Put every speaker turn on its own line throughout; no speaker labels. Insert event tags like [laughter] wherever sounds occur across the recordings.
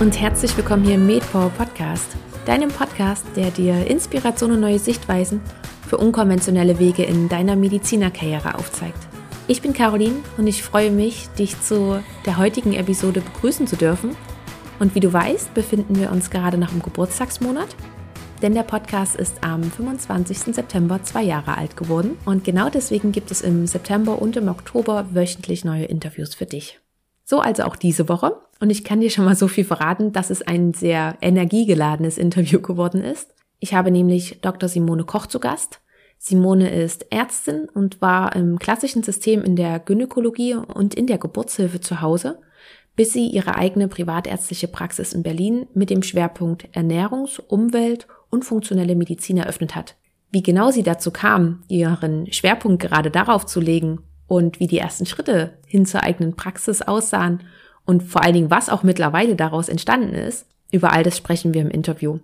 und herzlich willkommen hier im MedPower Podcast, deinem Podcast, der dir Inspiration und neue Sichtweisen für unkonventionelle Wege in deiner Medizinerkarriere aufzeigt. Ich bin Caroline und ich freue mich, dich zu der heutigen Episode begrüßen zu dürfen. Und wie du weißt, befinden wir uns gerade noch im Geburtstagsmonat, denn der Podcast ist am 25. September zwei Jahre alt geworden und genau deswegen gibt es im September und im Oktober wöchentlich neue Interviews für dich. So also auch diese Woche. Und ich kann dir schon mal so viel verraten, dass es ein sehr energiegeladenes Interview geworden ist. Ich habe nämlich Dr. Simone Koch zu Gast. Simone ist Ärztin und war im klassischen System in der Gynäkologie und in der Geburtshilfe zu Hause, bis sie ihre eigene privatärztliche Praxis in Berlin mit dem Schwerpunkt Ernährungs-, Umwelt- und funktionelle Medizin eröffnet hat. Wie genau sie dazu kam, ihren Schwerpunkt gerade darauf zu legen und wie die ersten Schritte hin zur eigenen Praxis aussahen und vor allen Dingen, was auch mittlerweile daraus entstanden ist, über all das sprechen wir im Interview.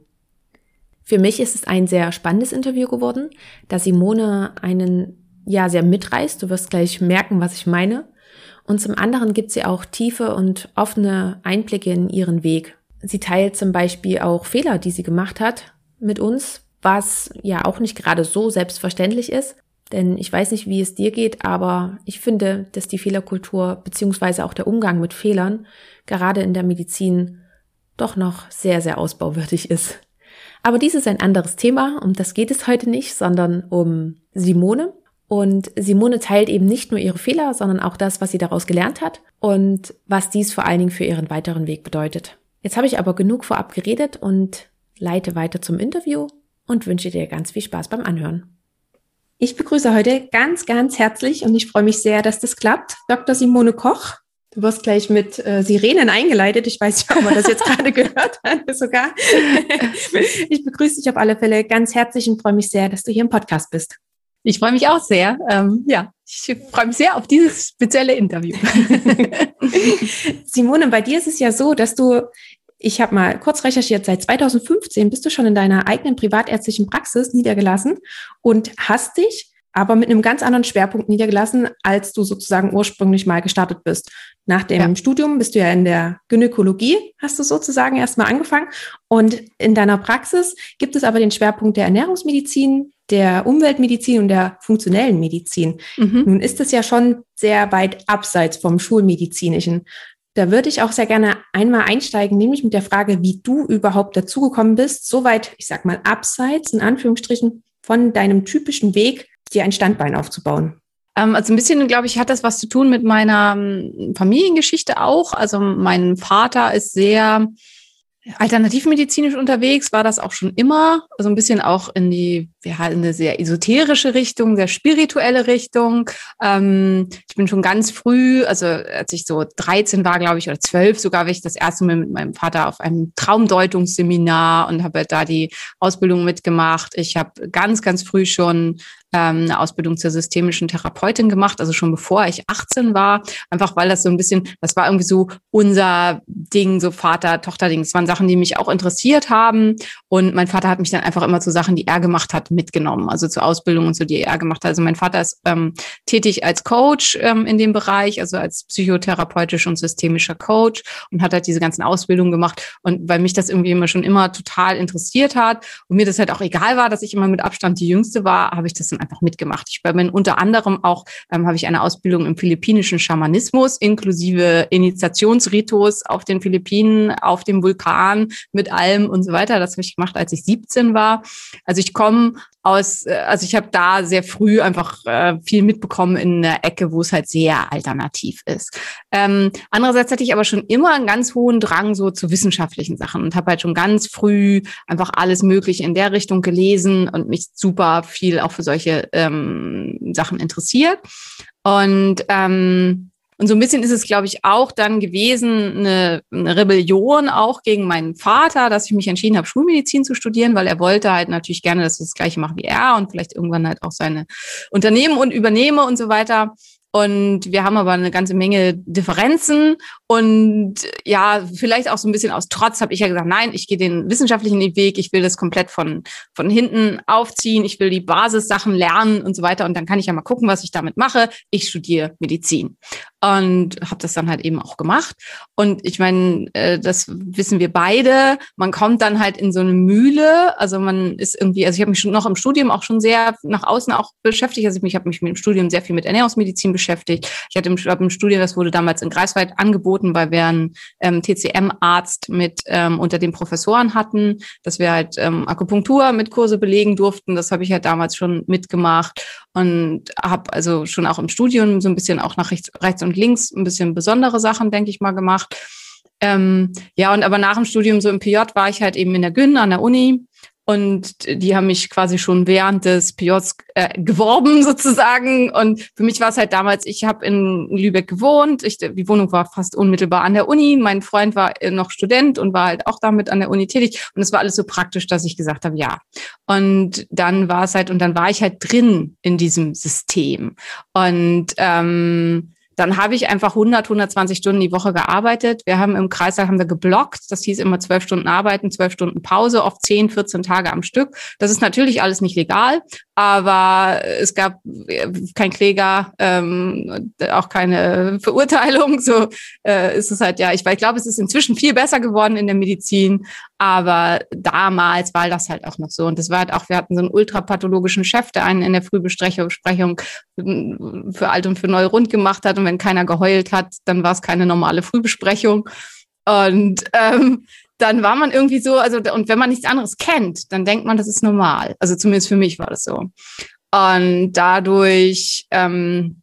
Für mich ist es ein sehr spannendes Interview geworden, da Simone einen ja sehr mitreißt. Du wirst gleich merken, was ich meine. Und zum anderen gibt sie auch tiefe und offene Einblicke in ihren Weg. Sie teilt zum Beispiel auch Fehler, die sie gemacht hat mit uns, was ja auch nicht gerade so selbstverständlich ist. Denn ich weiß nicht, wie es dir geht, aber ich finde, dass die Fehlerkultur beziehungsweise auch der Umgang mit Fehlern gerade in der Medizin doch noch sehr, sehr ausbauwürdig ist. Aber dies ist ein anderes Thema, um das geht es heute nicht, sondern um Simone. Und Simone teilt eben nicht nur ihre Fehler, sondern auch das, was sie daraus gelernt hat und was dies vor allen Dingen für ihren weiteren Weg bedeutet. Jetzt habe ich aber genug vorab geredet und leite weiter zum Interview und wünsche dir ganz viel Spaß beim Anhören. Ich begrüße heute ganz, ganz herzlich und ich freue mich sehr, dass das klappt. Dr. Simone Koch. Du wirst gleich mit äh, Sirenen eingeleitet. Ich weiß nicht, ob man das jetzt [laughs] gerade gehört hat, sogar. [laughs] ich begrüße dich auf alle Fälle ganz herzlich und freue mich sehr, dass du hier im Podcast bist.
Ich freue mich auch sehr. Ähm, ja, ich freue mich sehr auf dieses spezielle Interview. [laughs]
Simone, bei dir ist es ja so, dass du ich habe mal kurz recherchiert, seit 2015 bist du schon in deiner eigenen privatärztlichen Praxis niedergelassen und hast dich aber mit einem ganz anderen Schwerpunkt niedergelassen, als du sozusagen ursprünglich mal gestartet bist. Nach dem ja. Studium bist du ja in der Gynäkologie, hast du sozusagen erstmal angefangen. Und in deiner Praxis gibt es aber den Schwerpunkt der Ernährungsmedizin, der Umweltmedizin und der funktionellen Medizin. Mhm. Nun ist es ja schon sehr weit abseits vom Schulmedizinischen. Da würde ich auch sehr gerne einmal einsteigen, nämlich mit der Frage, wie du überhaupt dazugekommen bist, soweit, ich sag mal, abseits, in Anführungsstrichen, von deinem typischen Weg, dir ein Standbein aufzubauen.
Ähm, also ein bisschen, glaube ich, hat das was zu tun mit meiner ähm, Familiengeschichte auch. Also mein Vater ist sehr alternativmedizinisch unterwegs, war das auch schon immer. Also ein bisschen auch in die, ja, in eine sehr esoterische Richtung, sehr spirituelle Richtung. Ähm, ich bin schon ganz früh, also als ich so 13 war, glaube ich, oder 12 sogar, war ich das erste Mal mit meinem Vater auf einem Traumdeutungsseminar und habe da die Ausbildung mitgemacht. Ich habe ganz, ganz früh schon ähm, eine Ausbildung zur systemischen Therapeutin gemacht, also schon bevor ich 18 war, einfach weil das so ein bisschen, das war irgendwie so unser Ding, so Vater-Tochter-Ding. Das waren Sachen, die mich auch interessiert haben. Und mein Vater hat mich dann einfach immer zu Sachen, die er gemacht hat, mitgenommen, also zu Ausbildungen und so, die er gemacht hat. Also mein Vater ist ähm, tätig als Coach ähm, in dem Bereich, also als psychotherapeutisch und systemischer Coach und hat halt diese ganzen Ausbildungen gemacht. Und weil mich das irgendwie immer schon immer total interessiert hat und mir das halt auch egal war, dass ich immer mit Abstand die Jüngste war, habe ich das einfach mitgemacht. Ich bin unter anderem auch, ähm, habe ich eine Ausbildung im philippinischen Schamanismus inklusive Initiationsritus auf den Philippinen, auf dem Vulkan mit allem und so weiter. Das habe ich gemacht, als ich 17 war. Also ich komme aus, äh, also ich habe da sehr früh einfach äh, viel mitbekommen in einer Ecke, wo es halt sehr alternativ ist. Ähm, andererseits hatte ich aber schon immer einen ganz hohen Drang so zu wissenschaftlichen Sachen und habe halt schon ganz früh einfach alles Mögliche in der Richtung gelesen und mich super viel auch für solche ähm, Sachen interessiert. Und ähm, und so ein bisschen ist es, glaube ich, auch dann gewesen, eine, eine, Rebellion auch gegen meinen Vater, dass ich mich entschieden habe, Schulmedizin zu studieren, weil er wollte halt natürlich gerne, dass ich das Gleiche mache wie er und vielleicht irgendwann halt auch seine Unternehmen und übernehme und so weiter. Und wir haben aber eine ganze Menge Differenzen. Und ja, vielleicht auch so ein bisschen aus Trotz habe ich ja gesagt, nein, ich gehe den wissenschaftlichen Weg, ich will das komplett von, von hinten aufziehen, ich will die Basissachen lernen und so weiter. Und dann kann ich ja mal gucken, was ich damit mache. Ich studiere Medizin. Und habe das dann halt eben auch gemacht. Und ich meine, äh, das wissen wir beide. Man kommt dann halt in so eine Mühle. Also man ist irgendwie, also ich habe mich schon noch im Studium auch schon sehr nach außen auch beschäftigt. Also ich habe mich mit dem Studium sehr viel mit Ernährungsmedizin beschäftigt. Ich hatte im, im Studium, das wurde damals in Greifswald angeboten, weil wir einen ähm, TCM-Arzt mit ähm, unter den Professoren hatten, dass wir halt ähm, Akupunktur mit Kurse belegen durften. Das habe ich halt damals schon mitgemacht und habe also schon auch im Studium so ein bisschen auch nach rechts, rechts und links ein bisschen besondere Sachen, denke ich mal, gemacht. Ähm, ja, und aber nach dem Studium so im PJ war ich halt eben in der Gyn an der Uni und die haben mich quasi schon während des PJs äh, geworben [laughs] sozusagen. Und für mich war es halt damals, ich habe in Lübeck gewohnt. Ich, die Wohnung war fast unmittelbar an der Uni. Mein Freund war äh, noch Student und war halt auch damit an der Uni tätig. Und es war alles so praktisch, dass ich gesagt habe, ja. Und dann war es halt, und dann war ich halt drin in diesem System. Und ähm, dann habe ich einfach 100, 120 Stunden die Woche gearbeitet. Wir haben im Kreislauf haben wir geblockt. Das hieß immer zwölf Stunden arbeiten, zwölf Stunden Pause, oft 10, 14 Tage am Stück. Das ist natürlich alles nicht legal, aber es gab äh, kein Kläger, ähm, auch keine Verurteilung. [laughs] So äh, ist es halt ja. Ich, ich glaube, es ist inzwischen viel besser geworden in der Medizin, aber damals war das halt auch noch so. Und das war halt auch, wir hatten so einen ultrapathologischen Chef, der einen in der Frühbesprechung für alt und für neu rund gemacht hat. Und wenn keiner geheult hat, dann war es keine normale Frühbesprechung. Und ähm, dann war man irgendwie so, also und wenn man nichts anderes kennt, dann denkt man, das ist normal. Also zumindest für mich war das so. Und dadurch, ähm,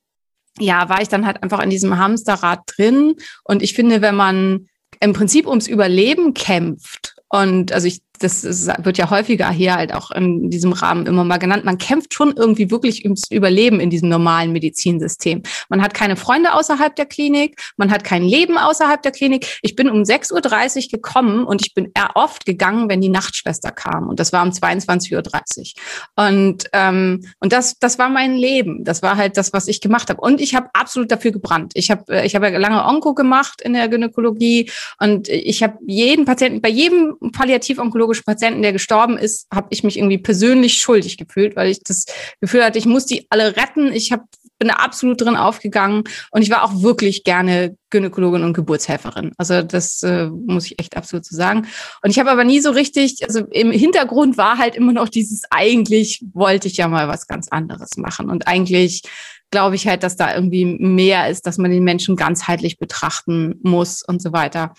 ja, war ich dann halt einfach in diesem Hamsterrad drin. Und ich finde, wenn man im Prinzip ums Überleben kämpft und also ich das ist, wird ja häufiger hier halt auch in diesem Rahmen immer mal genannt. Man kämpft schon irgendwie wirklich ums Überleben in diesem normalen Medizinsystem. Man hat keine Freunde außerhalb der Klinik, man hat kein Leben außerhalb der Klinik. Ich bin um 6.30 Uhr gekommen und ich bin eher oft gegangen, wenn die Nachtschwester kam. Und das war um 22.30 Uhr. Und, ähm, und das, das war mein Leben. Das war halt das, was ich gemacht habe. Und ich habe absolut dafür gebrannt. Ich habe äh, ich hab ja lange Onko gemacht in der Gynäkologie und ich habe jeden Patienten, bei jedem Palliativ-Onkologen onkologischen Patienten, der gestorben ist, habe ich mich irgendwie persönlich schuldig gefühlt, weil ich das Gefühl hatte, ich muss die alle retten. Ich hab, bin da absolut drin aufgegangen und ich war auch wirklich gerne Gynäkologin und Geburtshelferin. Also das äh, muss ich echt absolut so sagen. Und ich habe aber nie so richtig, also im Hintergrund war halt immer noch dieses, eigentlich wollte ich ja mal was ganz anderes machen. Und eigentlich glaube ich halt, dass da irgendwie mehr ist, dass man den Menschen ganzheitlich betrachten muss und so weiter.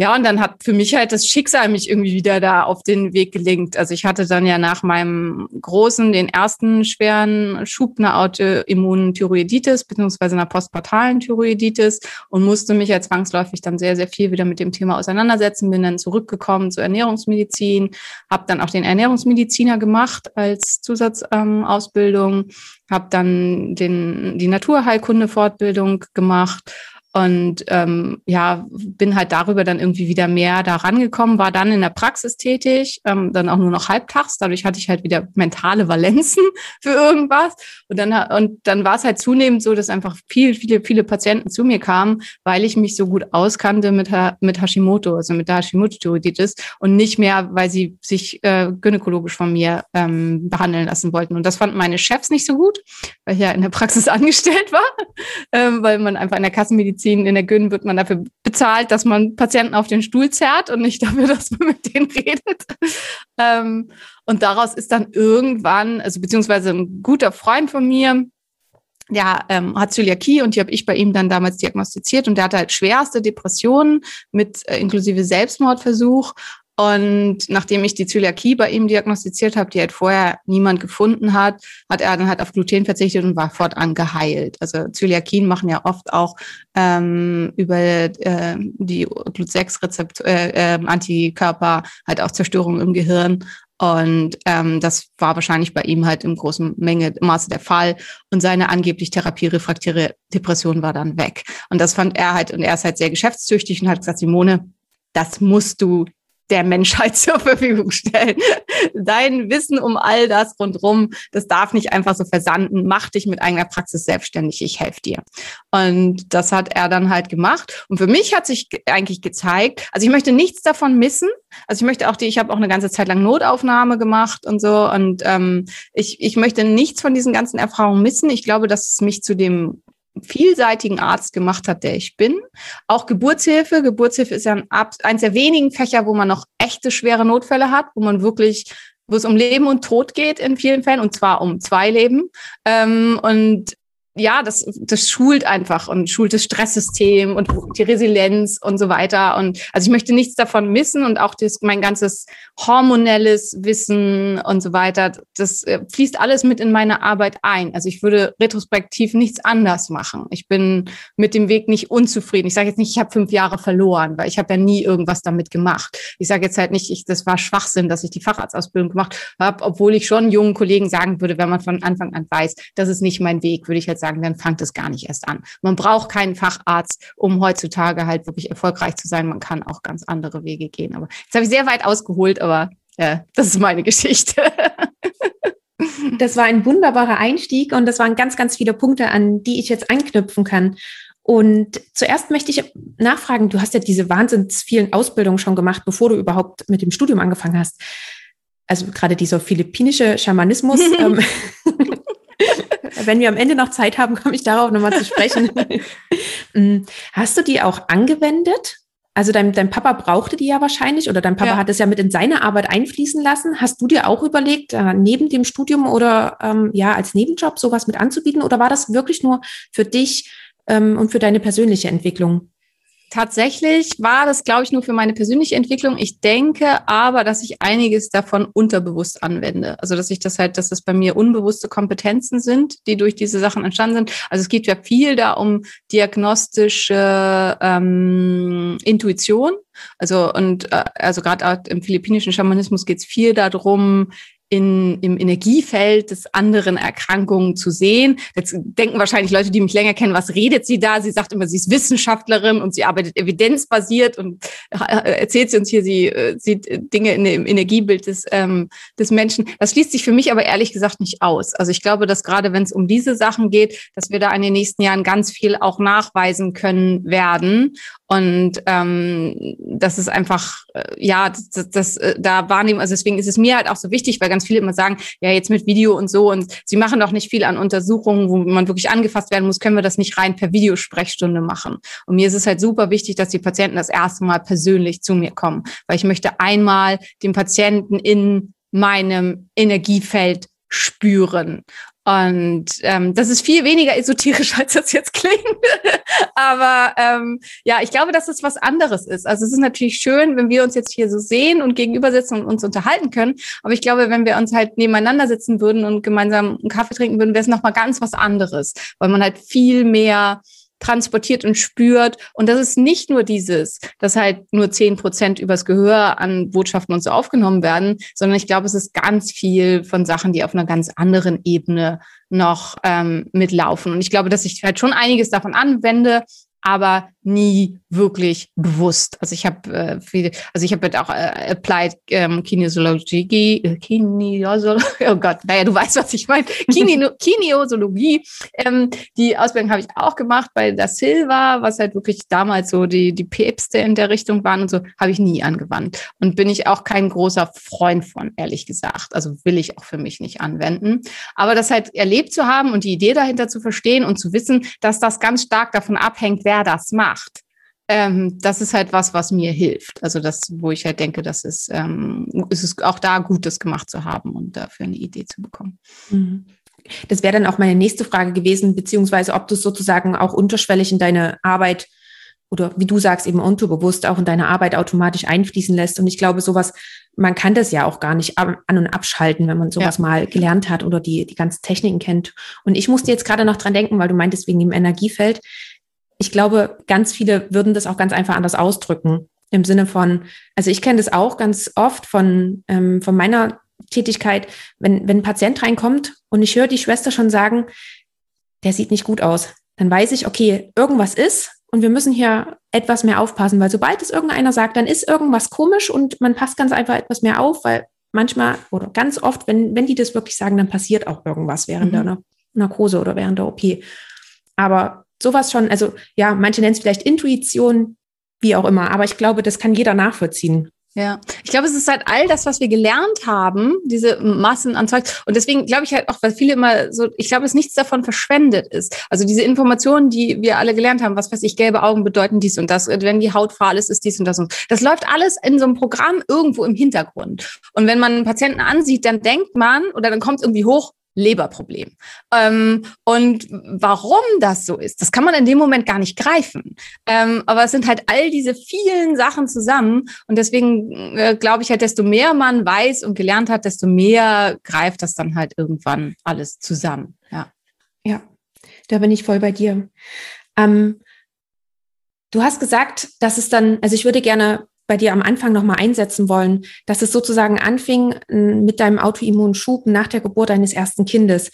Ja, und dann hat für mich halt das Schicksal mich irgendwie wieder da auf den Weg gelenkt. Also ich hatte dann ja nach meinem großen, den ersten schweren Schub einer Autoimmunthyroiditis beziehungsweise einer postpartalen Thyroiditis und musste mich ja zwangsläufig dann sehr, sehr viel wieder mit dem Thema auseinandersetzen. Bin dann zurückgekommen zur Ernährungsmedizin, habe dann auch den Ernährungsmediziner gemacht als Zusatzausbildung, ähm, habe dann den, die Naturheilkunde-Fortbildung gemacht und ähm, ja, bin halt darüber dann irgendwie wieder mehr da rangekommen, war dann in der Praxis tätig, ähm, dann auch nur noch halbtags. Dadurch hatte ich halt wieder mentale Valenzen [laughs] für irgendwas. Und dann, und dann war es halt zunehmend so, dass einfach viel, viele, viele Patienten zu mir kamen, weil ich mich so gut auskannte mit, mit Hashimoto, also mit der Hashimoto-Thyroiditis und nicht mehr, weil sie sich äh, gynäkologisch von mir ähm, behandeln lassen wollten. Und das fanden meine Chefs nicht so gut, weil ich ja in der Praxis [laughs] angestellt war, ähm, weil man einfach in der Kassenmedizin Medizin, in der Gyn wird man dafür bezahlt, dass man Patienten auf den Stuhl zerrt und nicht [laughs] dafür, dass man mit denen redet. Ähm, und daraus ist dann irgendwann, also beziehungsweise ein guter Freund von mir, der ähm, hat Zöliakie und die habe ich bei ihm dann damals diagnostiziert und der hatte halt schwerste Depressionen mit äh, inklusive Selbstmordversuch und nachdem ich die Zöliakie bei ihm diagnostiziert habe, die halt vorher niemand gefunden hat, hat er dann halt auf Gluten verzichtet und war fortan geheilt. Also Zöliakien machen ja oft auch ähm, über äh, die Glut-6-Rezept, äh, äh, Antikörper halt auch Zerstörung im Gehirn. Und ähm, das war wahrscheinlich bei ihm halt im großen Menge Maße der Fall. Und seine angeblich therapierefraktäre Depression war dann weg. Und das fand er halt, und er ist halt sehr geschäftstüchtig und hat gesagt, Simone, das musst du der Menschheit [laughs] zur Verfügung stellen. Dein Wissen um all das rundrum, das darf nicht einfach so versanden. Mach dich mit eigener Praxis selbstständig. Ich helfe dir. Und das hat er dann halt gemacht. Und für mich hat sich eigentlich gezeigt, also ich möchte nichts davon missen. Also ich möchte auch die, ich habe auch eine ganze Zeit lang Notaufnahme gemacht und so. Und ähm, ich, ich möchte nichts von diesen ganzen Erfahrungen missen. Ich glaube, dass es mich zu dem vielseitigen Arzt gemacht hat, der ich bin. Auch Geburtshilfe. Geburtshilfe ist ja ein, eins der wenigen Fächer, wo man noch echte schwere Notfälle hat, wo man wirklich wo es um Leben und Tod geht in vielen Fällen und zwar um zwei Leben. Ähm, und ja, das, das schult einfach und schult das Stresssystem und die Resilienz und so weiter. Und also ich möchte nichts davon missen und auch das, mein ganzes hormonelles Wissen und so weiter, das äh, fließt alles mit in meine Arbeit ein. Also ich würde retrospektiv nichts anders machen. Ich bin mit dem Weg nicht unzufrieden. Ich sage jetzt nicht, ich habe fünf Jahre verloren, weil ich habe ja nie irgendwas damit gemacht. Ich sage jetzt halt nicht, ich, das war Schwachsinn, dass ich die Facharztausbildung gemacht habe, obwohl ich schon jungen Kollegen sagen würde, wenn man von Anfang an weiß, das ist nicht mein Weg, würde ich halt sagen, sagen, dann fangt es gar nicht erst an. Man braucht keinen Facharzt, um heutzutage halt wirklich erfolgreich zu sein. Man kann auch ganz andere Wege gehen. Aber jetzt habe ich sehr weit ausgeholt, aber ja, das ist meine [laughs] Geschichte.
Das war ein wunderbarer Einstieg und das waren ganz, ganz viele Punkte, an die ich jetzt anknüpfen kann. Und zuerst möchte ich nachfragen, du hast ja diese wahnsinns vielen Ausbildungen schon gemacht, bevor du überhaupt mit dem Studium angefangen hast. Also gerade dieser philippinische Schamanismus. [laughs] ähm, wenn wir am Ende noch Zeit haben, [laughs] komme ich darauf nochmal zu sprechen. [laughs] Mm, hast du die auch angewendet? Also dein, dein Papa brauchte die ja wahrscheinlich oder dein Papa ja. hat es ja mit in seine Arbeit einfließen lassen. Hast du dir auch überlegt, äh, neben dem Studium oder ähm, ja als Nebenjob sowas mit anzubieten oder war das wirklich nur für dich ähm, und für deine persönliche Entwicklung?
Tatsächlich war das, glaube ich, nur für meine persönliche Entwicklung. Ich denke aber, dass ich einiges davon unterbewusst anwende. Also, dass ich das halt, dass das bei mir unbewusste Kompetenzen sind, die durch diese Sachen entstanden sind. Also, es geht ja viel da um diagnostische ähm, Intuition. Also, und äh, also gerade im philippinischen Schamanismus geht es viel darum, in, im Energiefeld des anderen Erkrankungen zu sehen. Jetzt denken wahrscheinlich Leute, die mich länger kennen, was redet sie da? Sie sagt immer, sie ist Wissenschaftlerin und sie arbeitet evidenzbasiert und äh, erzählt sie uns hier, sie äh, sieht Dinge in dem Energiebild des, ähm, des Menschen. Das schließt sich für mich aber ehrlich gesagt nicht aus. Also ich glaube, dass gerade wenn es um diese Sachen geht, dass wir da in den nächsten Jahren ganz viel auch nachweisen können werden und ähm, das ist einfach, äh, ja, das, das, das äh, da wahrnehmen, also deswegen ist es mir halt auch so wichtig, weil ganz viele immer sagen, ja, jetzt mit Video und so und sie machen doch nicht viel an Untersuchungen, wo man wirklich angefasst werden muss, können wir das nicht rein per Videosprechstunde machen. Und mir ist es halt super wichtig, dass die Patienten das erste Mal persönlich zu mir kommen, weil ich möchte einmal den Patienten in meinem Energiefeld spüren. Und ähm, das ist viel weniger esoterisch, [laughs] als das jetzt klingt. Aber ähm, ja, ich glaube, dass es was anderes ist. Also es ist natürlich schön, wenn wir uns jetzt hier so sehen und gegenüber sitzen und uns unterhalten können. Aber ich glaube, wenn wir uns halt nebeneinander sitzen würden und gemeinsam einen Kaffee trinken würden, wäre es nochmal ganz was anderes, weil man halt viel mehr transportiert und spürt. Und das ist nicht nur dieses, dass halt nur zehn Prozent übers Gehör an Botschaften und so aufgenommen werden, sondern ich glaube, es ist ganz viel von Sachen, die auf einer ganz anderen Ebene noch ähm, mitlaufen. Und ich glaube, dass ich halt schon einiges davon anwende, aber nie wirklich bewusst. Also ich habe äh, viele, also ich habe halt auch äh, Applied ähm, Kinesiologie, äh, Kinesiologie, oh Gott, naja, du weißt, was ich meine, [laughs] Kinesiologie. Ähm, die Ausbildung habe ich auch gemacht bei der Silva, was halt wirklich damals so die, die Päpste in der Richtung waren und so, habe ich nie angewandt. Und bin ich auch kein großer Freund von, ehrlich gesagt. Also will ich auch für mich nicht anwenden. Aber das halt erlebt zu haben und die Idee dahinter zu verstehen und zu wissen, dass das ganz stark davon abhängt, wer das macht ähm, das ist halt was, was mir hilft. Also das, wo ich halt denke, dass es, ähm, ist es auch da gut, das gemacht zu haben und dafür eine Idee zu bekommen.
Mhm. Das wäre dann auch meine nächste Frage gewesen, beziehungsweise ob du es sozusagen auch unterschwellig in deine Arbeit oder wie du sagst, eben unterbewusst auch in deine Arbeit automatisch einfließen lässt. Und ich glaube, sowas, man kann das ja auch gar nicht an- und abschalten, wenn man sowas ja. mal gelernt hat oder die, die ganzen Techniken kennt. Und ich musste jetzt gerade noch dran denken, weil du meintest wegen dem Energiefeld ich glaube, ganz viele würden das auch ganz einfach anders ausdrücken. Im Sinne von, also ich kenne das auch ganz oft von, ähm, von meiner Tätigkeit, wenn, wenn ein Patient reinkommt und ich höre die Schwester schon sagen, der sieht nicht gut aus, dann weiß ich, okay, irgendwas ist und wir müssen hier etwas mehr aufpassen, weil sobald es irgendeiner sagt, dann ist irgendwas komisch und man passt ganz einfach etwas mehr auf, weil manchmal oder ganz oft, wenn, wenn die das wirklich sagen, dann passiert auch irgendwas während mhm. der Narkose oder während der OP. Aber sowas schon, also ja, manche nennen es vielleicht Intuition, wie auch immer, aber ich glaube, das kann jeder nachvollziehen.
Ja, ich glaube, es ist halt all das, was wir gelernt haben, diese Massen an Zeug. Und deswegen glaube ich halt auch, weil viele immer so, ich glaube, dass nichts davon verschwendet ist. Also diese Informationen, die wir alle gelernt haben, was weiß ich, gelbe Augen bedeuten dies und das, wenn die Haut fahl ist, ist dies und das und das läuft alles in so einem Programm irgendwo im Hintergrund. Und wenn man einen Patienten ansieht, dann denkt man oder dann kommt irgendwie hoch, Leberproblem. Ähm, und warum das so ist, das kann man in dem Moment gar nicht greifen. Ähm, aber es sind halt all diese vielen Sachen zusammen. Und deswegen äh, glaube ich halt, desto mehr man weiß und gelernt hat, desto mehr greift das dann halt irgendwann alles zusammen. Ja.
Ja, da bin ich voll bei dir. Ähm, du hast gesagt, dass es dann, also ich würde gerne bei dir am Anfang nochmal einsetzen wollen, dass es sozusagen anfing mit deinem Autoimmunschub nach der Geburt deines ersten Kindes.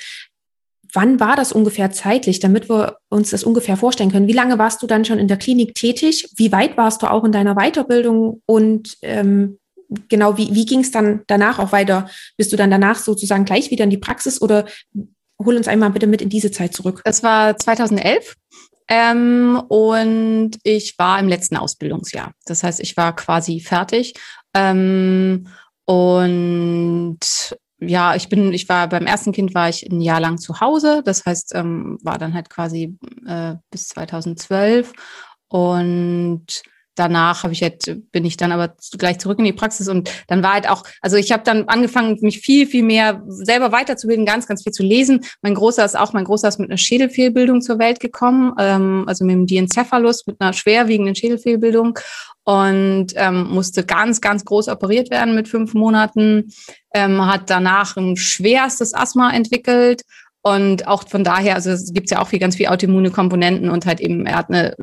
Wann war das ungefähr zeitlich, damit wir uns das ungefähr vorstellen können? Wie lange warst du dann schon in der Klinik tätig? Wie weit warst du auch in deiner Weiterbildung? Und ähm, genau, wie, wie ging es dann danach auch weiter? Bist du dann danach sozusagen gleich wieder in die Praxis oder hol uns einmal bitte mit in diese Zeit zurück?
Das war 2011. Ähm, und ich war im letzten Ausbildungsjahr. Das heißt, ich war quasi fertig. Ähm, und ja, ich bin, ich war beim ersten Kind war ich ein Jahr lang zu Hause. Das heißt, ähm, war dann halt quasi äh, bis 2012 und danach habe ich halt, bin ich dann aber gleich zurück in die Praxis und dann war halt auch, also ich habe dann angefangen, mich viel, viel mehr selber weiterzubilden, ganz, ganz viel zu lesen. Mein Großer ist auch, mein Großer ist mit einer Schädelfehlbildung zur Welt gekommen, ähm, also mit dem Diencephalus, mit einer schwerwiegenden Schädelfehlbildung und ähm, musste ganz, ganz groß operiert werden mit fünf Monaten, ähm, hat danach ein schwerstes Asthma entwickelt und auch von daher, also es gibt ja auch viel, ganz viel autoimmune Komponenten und halt eben, er hat eine,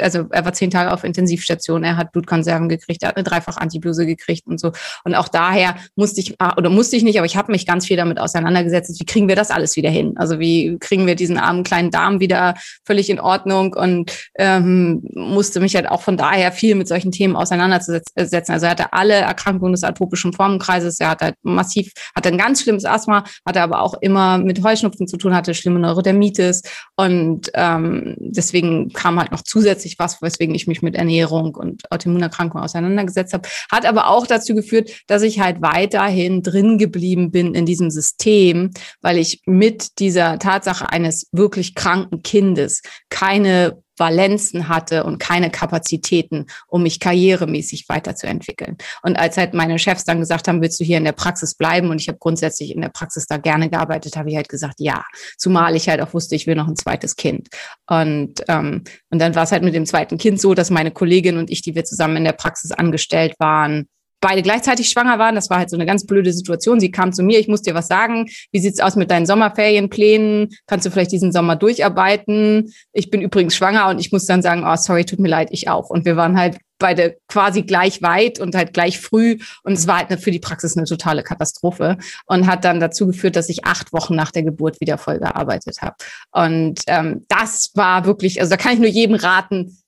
also er war zehn Tage auf Intensivstation, er hat Blutkonserven gekriegt, er hat eine dreifach Antibluse gekriegt und so. Und auch daher musste ich, ah, oder musste ich nicht, aber ich habe mich ganz viel damit auseinandergesetzt, wie kriegen wir das alles wieder hin? Also wie kriegen wir diesen armen kleinen Darm wieder völlig in Ordnung und ähm, musste mich halt auch von daher viel mit solchen Themen auseinandersetzen. Also er hatte alle Erkrankungen des atopischen Formenkreises, er hat halt massiv, hatte ein ganz schlimmes Asthma, hatte aber auch immer mit Heuschnupfen Husten zu tun hatte, schlimme Neurodermitis. Und ähm, deswegen kam halt noch zusätzlich was, weswegen ich mich mit Ernährung und Autoimmunerkrankungen auseinandergesetzt habe. Hat aber auch dazu geführt, dass ich halt weiterhin drin geblieben bin in diesem System, weil ich mit dieser Tatsache eines wirklich kranken Kindes keine Valenzen hatte und keine Kapazitäten, um mich karrieremäßig weiterzuentwickeln. Und als halt meine Chefs dann gesagt haben, willst du hier in der Praxis bleiben? Und ich habe grundsätzlich in der Praxis da gerne gearbeitet, habe ich halt gesagt, ja. Zumal ich halt auch wusste, ich will noch ein zweites Kind. Und, ähm, und dann war es halt mit dem zweiten Kind so, dass meine Kollegin und ich, die wir zusammen in der Praxis angestellt waren, beide gleichzeitig schwanger waren. Das war halt so eine ganz blöde Situation. Sie kam zu mir, ich muss dir was sagen. Wie sieht's aus mit deinen Sommerferienplänen? Kannst du vielleicht diesen Sommer durcharbeiten? Ich bin übrigens schwanger und ich muss dann sagen, oh, sorry, tut mir leid, ich auch. Und wir waren halt beide quasi gleich weit und halt gleich früh. Und es war halt für die Praxis eine totale Katastrophe und hat dann dazu geführt, dass ich acht Wochen nach der Geburt wieder voll gearbeitet habe. Und ähm, das war wirklich, also da kann ich nur jedem raten,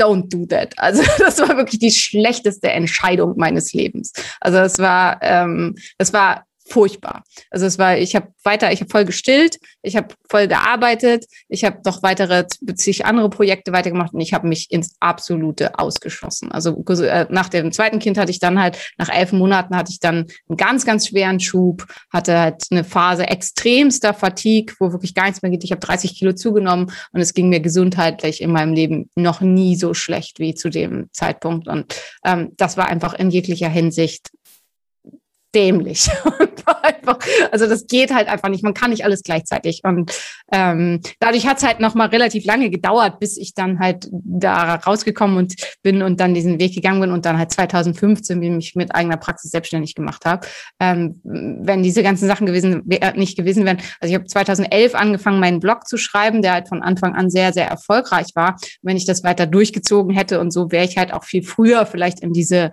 don't do that. Also [laughs] das war wirklich die schlechteste Entscheidung meines Lebens. Also es war, ähm, es war furchtbar. Also es war, ich habe weiter, ich habe voll gestillt, ich habe voll gearbeitet, ich habe doch weitere bezüglich andere Projekte weitergemacht und ich habe mich ins absolute ausgeschlossen. Also äh, nach dem zweiten Kind hatte ich dann halt nach elf Monaten hatte ich dann einen ganz ganz schweren Schub, hatte halt eine Phase extremster Fatigue, wo wirklich gar nichts mehr geht. Ich habe 30 Kilo zugenommen und es ging mir gesundheitlich in meinem Leben noch nie so schlecht wie zu dem Zeitpunkt und ähm, das war einfach in jeglicher Hinsicht dämlich. [laughs] also das geht halt einfach nicht. Man kann nicht alles gleichzeitig. Und ähm, dadurch hat es halt noch mal relativ lange gedauert, bis ich dann halt da rausgekommen und bin und dann diesen Weg gegangen bin und dann halt 2015 mich mit eigener Praxis selbstständig gemacht habe. Ähm, wenn diese ganzen Sachen gewesen nicht gewesen wären, also ich habe 2011 angefangen, meinen Blog zu schreiben, der halt von Anfang an sehr sehr erfolgreich war. Wenn ich das weiter durchgezogen hätte und so wäre ich halt auch viel früher vielleicht in diese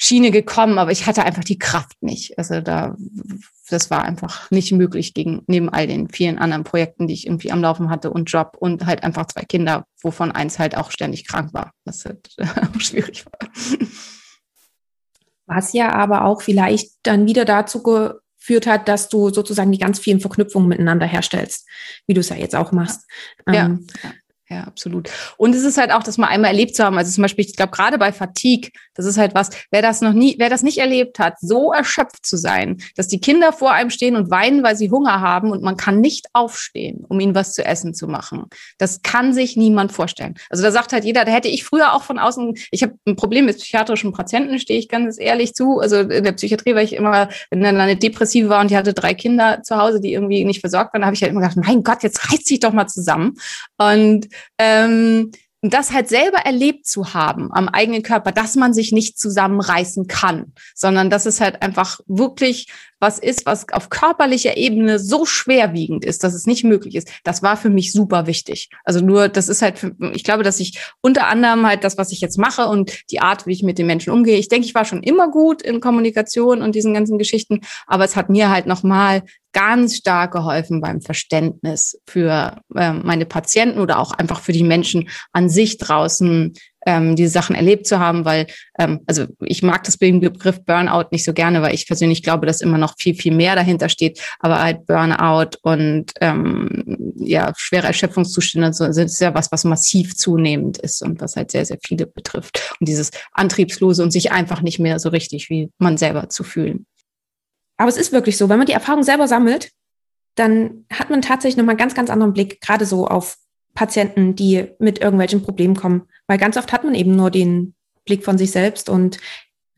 Schiene gekommen, aber ich hatte einfach die Kraft nicht. Also da, das war einfach nicht möglich gegen, neben all den vielen anderen Projekten, die ich irgendwie am Laufen hatte und Job und halt einfach zwei Kinder, wovon eins halt auch ständig krank war, was halt [laughs] schwierig war.
Was ja aber auch vielleicht dann wieder dazu geführt hat, dass du sozusagen die ganz vielen Verknüpfungen miteinander herstellst, wie du es ja jetzt auch machst.
Ja. Ähm, ja. ja, absolut. Und es ist halt auch, das mal einmal erlebt zu haben. Also zum Beispiel, ich glaube, gerade bei Fatigue, das ist halt was, wer das noch nie, wer das nicht erlebt hat, so erschöpft zu sein, dass die Kinder vor einem stehen und weinen, weil sie Hunger haben und man kann nicht aufstehen, um ihnen was zu essen zu machen. Das kann sich niemand vorstellen. Also da sagt halt jeder, da hätte ich früher auch von außen, ich habe ein Problem mit psychiatrischen Patienten, stehe ich ganz ehrlich zu. Also in der Psychiatrie war ich immer, wenn dann eine Depressive war und die hatte drei Kinder zu Hause, die irgendwie nicht versorgt waren, habe ich halt immer gedacht, mein Gott, jetzt reißt sich doch mal zusammen. Und ähm, das halt selber erlebt zu haben am eigenen Körper, dass man sich nicht zusammenreißen kann, sondern dass es halt einfach wirklich was ist, was auf körperlicher Ebene so schwerwiegend ist, dass es nicht möglich ist. Das war für mich super wichtig. Also nur, das ist halt, für, ich glaube, dass ich unter anderem halt das, was ich jetzt mache und die Art, wie ich mit den Menschen umgehe. Ich denke, ich war schon immer gut in Kommunikation und diesen ganzen Geschichten, aber es hat mir halt nochmal ganz stark geholfen beim Verständnis für äh, meine Patienten oder auch einfach für die Menschen an sich draußen, ähm, diese Sachen erlebt zu haben, weil, ähm, also ich mag das Begriff Burnout nicht so gerne, weil ich persönlich glaube, dass immer noch viel, viel mehr dahinter steht. Aber halt Burnout und ähm, ja, schwere Erschöpfungszustände sind ja was, was massiv zunehmend ist und was halt sehr, sehr viele betrifft. Und dieses Antriebslose und sich einfach nicht mehr so richtig wie man selber zu fühlen.
Aber es ist wirklich so, wenn man die Erfahrung selber sammelt, dann hat man tatsächlich nochmal einen ganz, ganz anderen Blick, gerade so auf Patienten, die mit irgendwelchen Problemen kommen. Weil ganz oft hat man eben nur den Blick von sich selbst und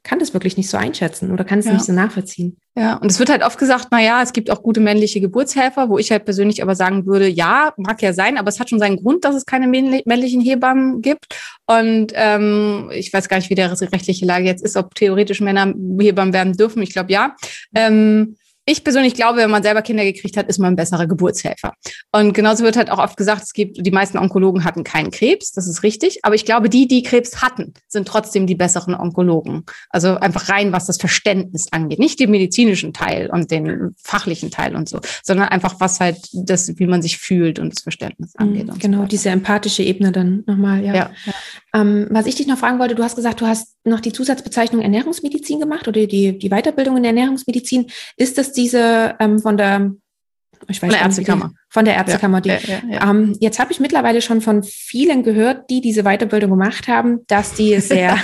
kann das wirklich nicht so einschätzen oder kann es ja. nicht so nachvollziehen.
Ja, und es wird halt oft gesagt, na ja, es gibt auch gute männliche Geburtshelfer, wo ich halt persönlich aber sagen würde, ja, mag ja sein, aber es hat schon seinen Grund, dass es keine männlichen Hebammen gibt. Und ähm, ich weiß gar nicht, wie der rechtliche Lage jetzt ist, ob theoretisch Männer Hebammen werden dürfen. Ich glaube ja. Ähm, ich persönlich glaube, wenn man selber Kinder gekriegt hat, ist man ein besserer Geburtshelfer. Und genauso wird halt auch oft gesagt, es gibt, die meisten Onkologen hatten keinen Krebs, das ist richtig. Aber ich glaube, die, die Krebs hatten, sind trotzdem die besseren Onkologen. Also einfach rein, was das Verständnis angeht. Nicht den medizinischen Teil und den fachlichen Teil und so, sondern einfach was halt das, wie man sich fühlt und das Verständnis mhm, angeht.
Mhm, genau, so diese empathische Ebene dann nochmal, ja. ja. Ähm, was ich dich noch fragen wollte, du hast gesagt, du hast noch die Zusatzbezeichnung Ernährungsmedizin gemacht oder die, die Weiterbildung in Ernährungsmedizin. Ist das diese ähm, von der
ich weiß von der Ärztekammer.
Von der Ärztekammer. Ja, ja, ja, ähm, jetzt habe ich mittlerweile schon von vielen gehört, die diese Weiterbildung gemacht haben, dass die [laughs] sehr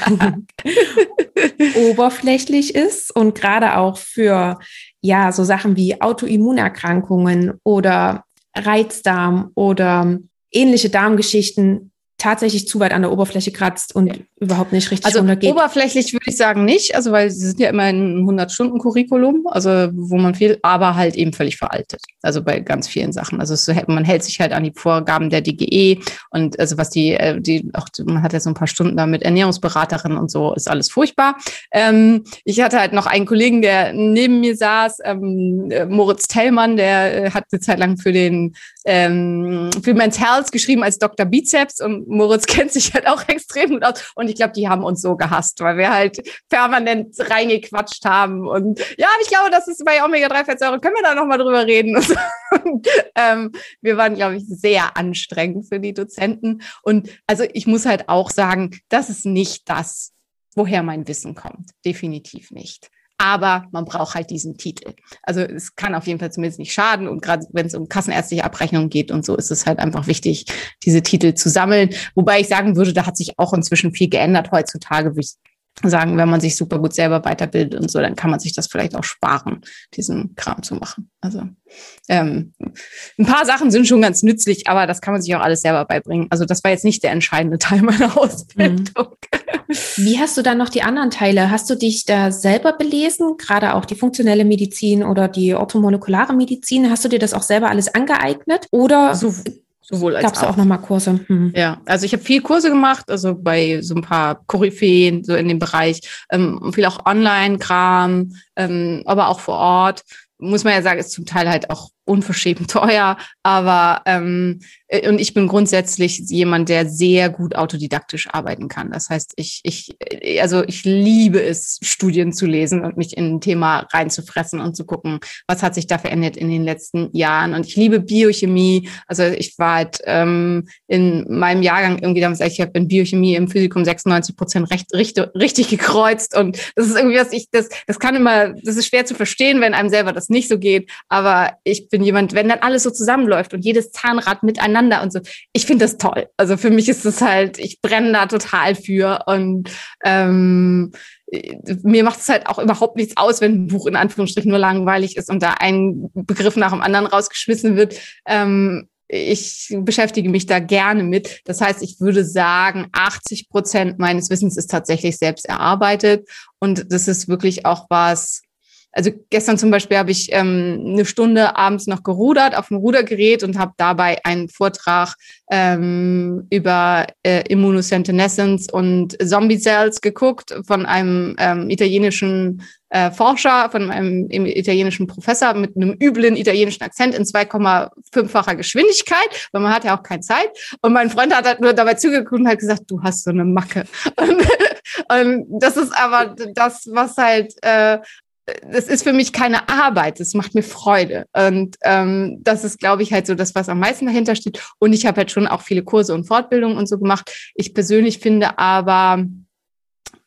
oberflächlich ist und gerade auch für ja so Sachen wie Autoimmunerkrankungen oder Reizdarm oder ähnliche Darmgeschichten tatsächlich zu weit an der Oberfläche kratzt und ja. überhaupt nicht richtig
also runtergeht. Oberflächlich würde ich sagen nicht, also weil sie sind ja immer ein 100-Stunden-Curriculum, also wo man viel, aber halt eben völlig veraltet. Also bei ganz vielen Sachen. Also es, man hält sich halt an die Vorgaben der DGE und also was die, äh, die auch man hat ja so ein paar Stunden da mit Ernährungsberaterin und so, ist alles furchtbar. Ähm, ich hatte halt noch einen Kollegen, der neben mir saß, ähm, äh, Moritz Tellmann, der äh, hat eine Zeit lang für den ähm, für Men's Health geschrieben als Dr. Bizeps und Moritz kennt sich halt auch [laughs] extrem gut aus. Und ich glaube, die haben uns so gehasst, weil wir halt permanent reingequatscht haben. Und ja, ich glaube, das ist bei Omega-3-Fettsäure, können wir da nochmal drüber reden. [laughs] Und, ähm, wir waren, glaube ich, sehr anstrengend für die Dozenten. Und also ich muss halt auch sagen, das ist nicht das, woher mein Wissen kommt. Definitiv nicht aber man braucht halt diesen Titel. Also es kann auf jeden Fall zumindest nicht schaden und gerade wenn es um kassenärztliche Abrechnungen geht und so, ist es halt einfach wichtig, diese Titel zu sammeln. Wobei ich sagen würde, da hat sich auch inzwischen viel geändert heutzutage, sagen, wenn man sich super gut selber weiterbildet und so, dann kann man sich das vielleicht auch sparen, diesen Kram zu machen. Also ähm, ein paar Sachen sind schon ganz nützlich, aber das kann man sich auch alles selber beibringen. Also das war jetzt nicht der entscheidende [laughs] Teil meiner Ausbildung.
Mhm. Wie hast du dann noch die anderen Teile? Hast du dich da selber belesen, gerade auch die funktionelle Medizin oder die orthomolekulare Medizin? Hast du dir das auch selber alles angeeignet? Oder so Sowohl als Gab's auch. auch nochmal Kurse.
Hm. Ja, also ich habe viel Kurse gemacht, also bei so ein paar Koryphäen, so in dem Bereich, ähm, viel auch Online-Kram, ähm, aber auch vor Ort. Muss man ja sagen, ist zum Teil halt auch unverschämt [laughs] teuer, aber ähm, äh, und ich bin grundsätzlich jemand, der sehr gut autodidaktisch arbeiten kann. Das heißt, ich, ich, äh, also ich liebe es, Studien zu lesen und mich in ein Thema reinzufressen und zu gucken, was hat sich da verändert in den letzten Jahren. Und ich liebe Biochemie. Also ich war halt ähm, in meinem Jahrgang irgendwie damals, ich habe in Biochemie im Physikum 96 Prozent recht, richtig, richtig gekreuzt. Und das ist irgendwie was ich, das, das kann immer, das ist schwer zu verstehen, wenn einem selber das nicht so geht. Aber ich bin bin jemand, wenn dann alles so zusammenläuft und jedes Zahnrad miteinander und so, ich finde das toll. Also für mich ist es halt, ich brenne da total für und ähm, mir macht es halt auch überhaupt nichts aus, wenn ein Buch in Anführungsstrichen nur langweilig ist und da ein Begriff nach dem anderen rausgeschmissen wird. Ähm, ich beschäftige mich da gerne mit. Das heißt, ich würde sagen, 80 Prozent meines Wissens ist tatsächlich selbst erarbeitet. Und das ist wirklich auch was, also gestern zum Beispiel habe ich ähm, eine Stunde abends noch gerudert auf dem Rudergerät und habe dabei einen Vortrag ähm, über äh, Immunosenescence und Zombie Cells geguckt von einem ähm, italienischen äh, Forscher, von einem italienischen Professor mit einem üblen italienischen Akzent in 2,5-facher Geschwindigkeit, weil man hat ja auch keine Zeit. Und mein Freund hat halt nur dabei zugeguckt und hat gesagt, du hast so eine Macke. [laughs] Und, und das ist aber das, was halt äh, das ist für mich keine Arbeit, das macht mir Freude. Und ähm, das ist, glaube ich, halt so das, was am meisten dahinter steht. Und ich habe halt schon auch viele Kurse und Fortbildungen und so gemacht. Ich persönlich finde aber,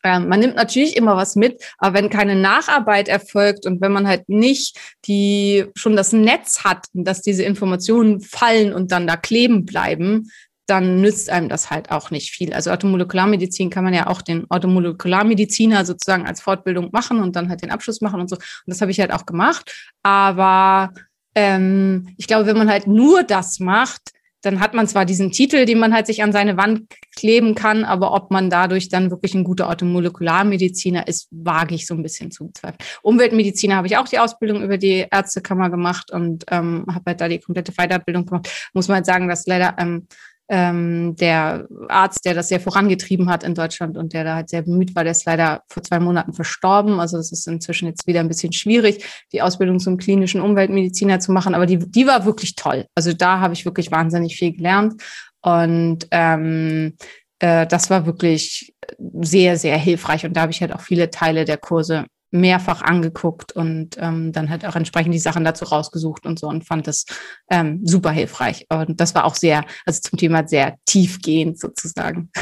ähm, man nimmt natürlich immer was mit, aber wenn keine Nacharbeit erfolgt und wenn man halt nicht die schon das Netz hat, dass diese Informationen fallen und dann da kleben bleiben, dann nützt einem das halt auch nicht viel. Also Automolekularmedizin kann man ja auch den Automolekularmediziner sozusagen als Fortbildung machen und dann halt den Abschluss machen und so. Und das habe ich halt auch gemacht. Aber ähm, ich glaube, wenn man halt nur das macht, dann hat man zwar diesen Titel, den man halt sich an seine Wand kleben kann, aber ob man dadurch dann wirklich ein guter Automolekularmediziner ist, wage ich so ein bisschen zu bezweifeln. Umweltmediziner habe ich auch die Ausbildung über die Ärztekammer gemacht und ähm, habe halt da die komplette Weiterbildung gemacht. Muss man halt sagen, dass leider ähm, ähm, der Arzt, der das sehr vorangetrieben hat in Deutschland und der da halt sehr bemüht war, der ist leider vor zwei Monaten verstorben. Also es ist inzwischen jetzt wieder ein bisschen schwierig, die Ausbildung zum klinischen Umweltmediziner zu machen. Aber die, die war wirklich toll. Also da habe ich wirklich wahnsinnig viel gelernt. Und ähm, äh, das war wirklich sehr, sehr hilfreich. Und da habe ich halt auch viele Teile der Kurse mehrfach angeguckt und ähm, dann halt auch entsprechend die Sachen dazu rausgesucht und so und fand das ähm, super hilfreich. Und das war auch sehr, also zum Thema sehr tiefgehend sozusagen. [laughs]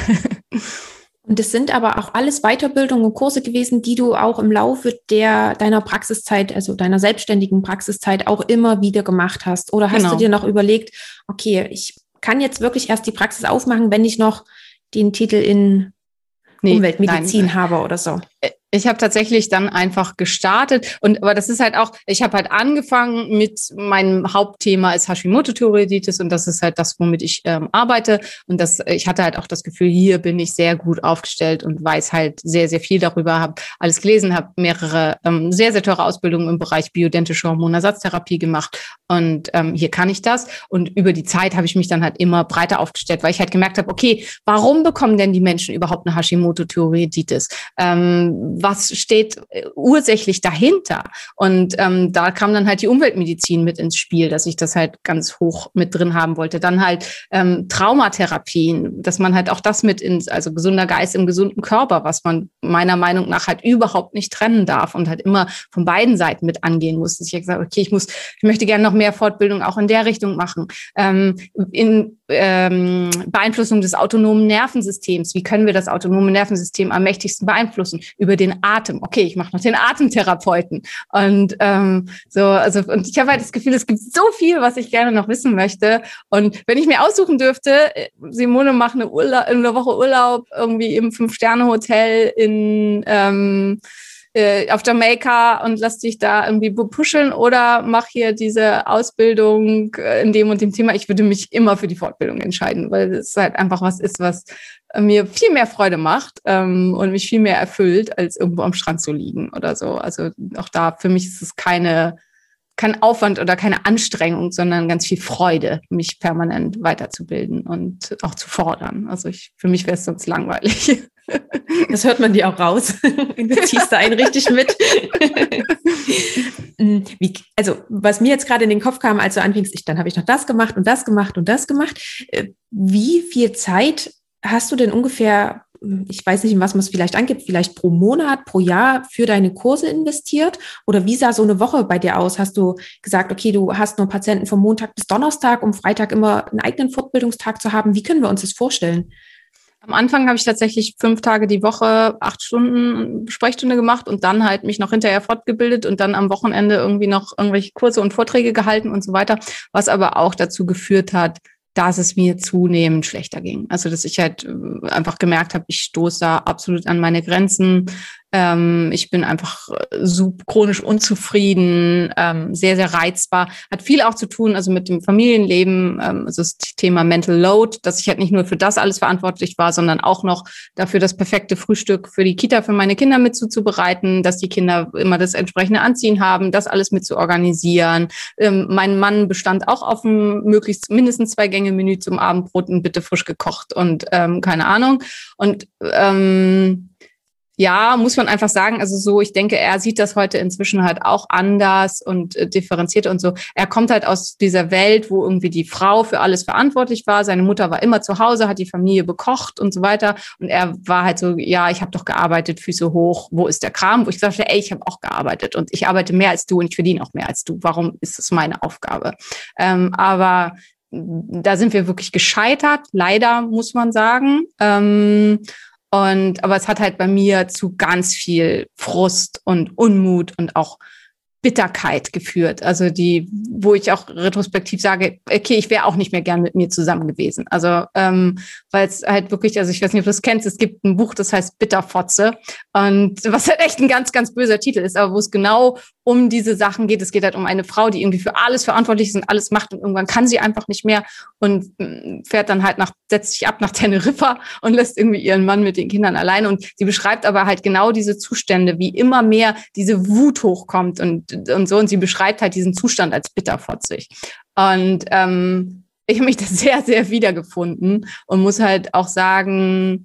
Und es sind aber auch alles Weiterbildungen und Kurse gewesen, die du auch im Laufe der deiner Praxiszeit, also deiner selbstständigen Praxiszeit auch immer wieder gemacht hast. Oder hast genau. du dir noch überlegt, okay, ich kann jetzt wirklich erst die Praxis aufmachen, wenn ich noch den Titel in nee, Umweltmedizin nein. habe oder so?
Äh, ich habe tatsächlich dann einfach gestartet und aber das ist halt auch, ich habe halt angefangen mit meinem Hauptthema ist Hashimoto-Thyreoiditis und das ist halt das, womit ich ähm, arbeite und das, ich hatte halt auch das Gefühl, hier bin ich sehr gut aufgestellt und weiß halt sehr, sehr viel darüber, habe alles gelesen, habe mehrere ähm, sehr, sehr teure Ausbildungen im Bereich biodentische Hormonersatztherapie gemacht und ähm, hier kann ich das und über die Zeit habe ich mich dann halt immer breiter aufgestellt, weil ich halt gemerkt habe, okay, warum bekommen denn die Menschen überhaupt eine Hashimoto-Thyreoiditis? Ähm, was steht äh, ursächlich dahinter? Und ähm, da kam dann halt die Umweltmedizin mit ins Spiel, dass ich das halt ganz hoch mit drin haben wollte. Dann halt ähm, Traumatherapien, dass man halt auch das mit ins, also gesunder Geist im gesunden Körper, was man meiner Meinung nach halt überhaupt nicht trennen darf und halt immer von beiden Seiten mit angehen muss. Ich habe gesagt, okay, ich muss, ich möchte gerne noch mehr Fortbildung auch in der Richtung machen. Ähm, in ähm, Beeinflussung des autonomen Nervensystems. Wie können wir das autonome Nervensystem am mächtigsten beeinflussen? Über den Atem. Okay, ich mache noch den Atemtherapeuten. Und ähm, so, also, und ich habe halt das Gefühl, es gibt so viel, was ich gerne noch wissen möchte. Und wenn ich mir aussuchen dürfte, äh, Simone macht eine, Urlaub, eine Woche Urlaub irgendwie im Fünf-Sterne-Hotel in ähm, äh, auf Jamaika und lass dich da irgendwie bepuscheln oder mach hier diese Ausbildung äh, in dem und dem Thema. Ich würde mich immer für die Fortbildung entscheiden, weil es halt einfach was ist, was mir viel mehr Freude macht ähm, und mich viel mehr erfüllt, als irgendwo am Strand zu liegen oder so. Also auch da, für mich ist es keine, kein Aufwand oder keine Anstrengung, sondern ganz viel Freude, mich permanent weiterzubilden und auch zu fordern. Also ich, für mich wäre es sonst langweilig. [laughs]
Das hört man dir auch raus. [laughs] Du ziehst da einen richtig mit. Hm, [laughs] wie, also, was mir jetzt gerade in den Kopf kam, als du anfingst, ich, dann habe ich noch das gemacht und das gemacht und das gemacht. Äh, wie viel Zeit hast du denn ungefähr, ich weiß nicht, in was man es vielleicht angibt, vielleicht pro Monat, pro Jahr für deine Kurse investiert? Oder wie sah so eine Woche bei dir aus? Hast du gesagt, okay, du hast nur Patienten von Montag bis Donnerstag, um Freitag immer einen eigenen Fortbildungstag zu haben? Wie können wir uns das vorstellen?
Am Anfang habe ich tatsächlich fünf Tage die Woche, acht Stunden Sprechstunde gemacht und dann halt mich noch hinterher fortgebildet und dann am Wochenende irgendwie noch irgendwelche Kurse und Vorträge gehalten und so weiter, was aber auch dazu geführt hat, dass es mir zunehmend schlechter ging. Also dass ich halt äh, einfach gemerkt habe, ich stoße da absolut an meine Grenzen. Ähm, ich bin einfach äh, so chronisch unzufrieden, ähm, sehr, sehr reizbar. Hat viel auch zu tun, also mit dem Familienleben, ähm, also das Thema Mental Load, dass ich halt nicht nur für das alles verantwortlich war, sondern auch noch dafür das perfekte Frühstück für die Kita für meine Kinder mit zuzubereiten, dass die Kinder immer das entsprechende Anziehen haben, das alles mit zu organisieren. Ähm, mein Mann bestand auch auf einem möglichst mindestens zwei Gänge Menü zum Abendbrot und bitte frisch gekocht und ähm, keine Ahnung. Und ähm, ja, muss man einfach sagen, also so, ich denke, er sieht das heute inzwischen halt auch anders und äh, differenziert und so. Er kommt halt aus dieser Welt, wo irgendwie die Frau für alles verantwortlich war. Seine Mutter war immer zu Hause, hat die Familie bekocht und so weiter. Und er war halt so, ja, ich habe doch gearbeitet, Füße hoch, wo ist der Kram? Wo ich sagte, ey, ich habe auch gearbeitet und ich arbeite mehr als du und ich verdiene auch mehr als du. Warum ist das meine Aufgabe? Ähm, aber da sind wir wirklich gescheitert, leider muss man sagen. Ähm, und, aber es hat halt bei mir zu ganz viel Frust und Unmut und auch Bitterkeit geführt. Also die, wo ich auch retrospektiv sage, okay, ich wäre auch nicht mehr gern mit mir zusammen gewesen. Also ähm, weil es halt wirklich, also ich weiß nicht, ob du es kennst, es gibt ein Buch, das heißt Bitterfotze und was halt echt ein ganz, ganz böser Titel ist, aber wo es genau um diese Sachen geht. Es geht halt um eine Frau, die irgendwie für alles verantwortlich ist und alles macht und irgendwann kann sie einfach nicht mehr und mm, fährt dann halt nach, setzt sich ab nach [laughs] Teneriffa und lässt irgendwie ihren Mann mit den Kindern alleine. Und sie beschreibt aber halt genau diese Zustände, wie immer mehr diese Wut hochkommt und, und so. Und sie beschreibt halt diesen Zustand als bitterfotzig. Und ähm, ich habe mich da [laughs] sehr, sehr wiedergefunden und muss halt auch sagen,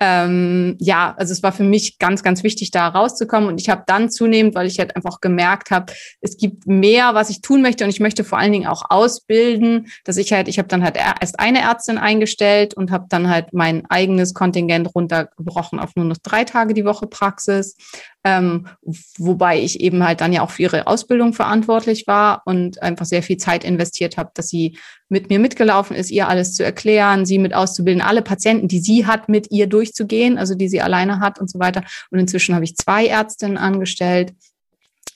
ähm, ja, also es war für mich ganz, ganz wichtig, da rauszukommen. Und ich habe dann zunehmend, weil ich halt einfach gemerkt habe, es gibt mehr, was ich tun möchte und ich möchte vor allen Dingen auch ausbilden, dass ich halt, ich habe dann halt erst eine Ärztin eingestellt und habe dann halt mein eigenes Kontingent runtergebrochen auf nur noch drei Tage die Woche Praxis ähm, wobei ich eben halt dann ja auch für ihre Ausbildung verantwortlich war und einfach sehr viel Zeit investiert habe, dass sie mit mir mitgelaufen ist, ihr alles zu erklären, sie mit auszubilden, alle Patienten, die sie hat, mit ihr durchzugehen, also die sie alleine hat und so weiter. Und inzwischen habe ich zwei Ärztinnen angestellt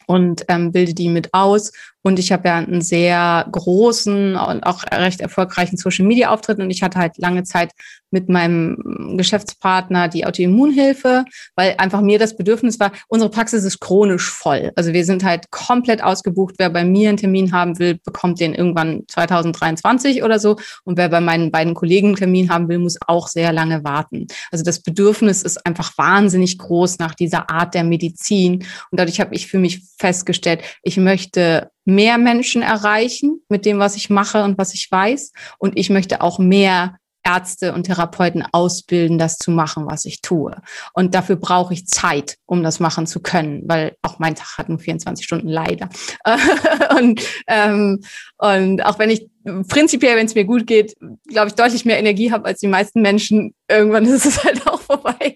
und ähm, bilde die mit aus. Und ich habe ja einen sehr großen und auch recht erfolgreichen Social Media Auftritt. Und ich hatte halt lange Zeit mit meinem Geschäftspartner die Autoimmunhilfe, weil einfach mir das Bedürfnis war, unsere Praxis ist chronisch voll. Also wir sind halt komplett ausgebucht. Wer bei mir einen Termin haben will, bekommt den irgendwann 2023 oder so. Und wer bei meinen beiden Kollegen einen Termin haben will, muss auch sehr lange warten. Also das Bedürfnis ist einfach wahnsinnig groß nach dieser Art der Medizin. Und dadurch habe ich für mich festgestellt, ich möchte mehr Menschen erreichen mit dem, was ich mache und was ich weiß. Und ich möchte auch mehr Ärzte und Therapeuten ausbilden, das zu machen, was ich tue. Und dafür brauche ich Zeit, um das machen zu können, weil auch mein Tag hat nur 24 Stunden leider. [laughs] und, ähm, und auch wenn ich prinzipiell, wenn es mir gut geht, glaube ich, deutlich mehr Energie habe als die meisten Menschen, irgendwann [laughs] ist es halt auch vorbei.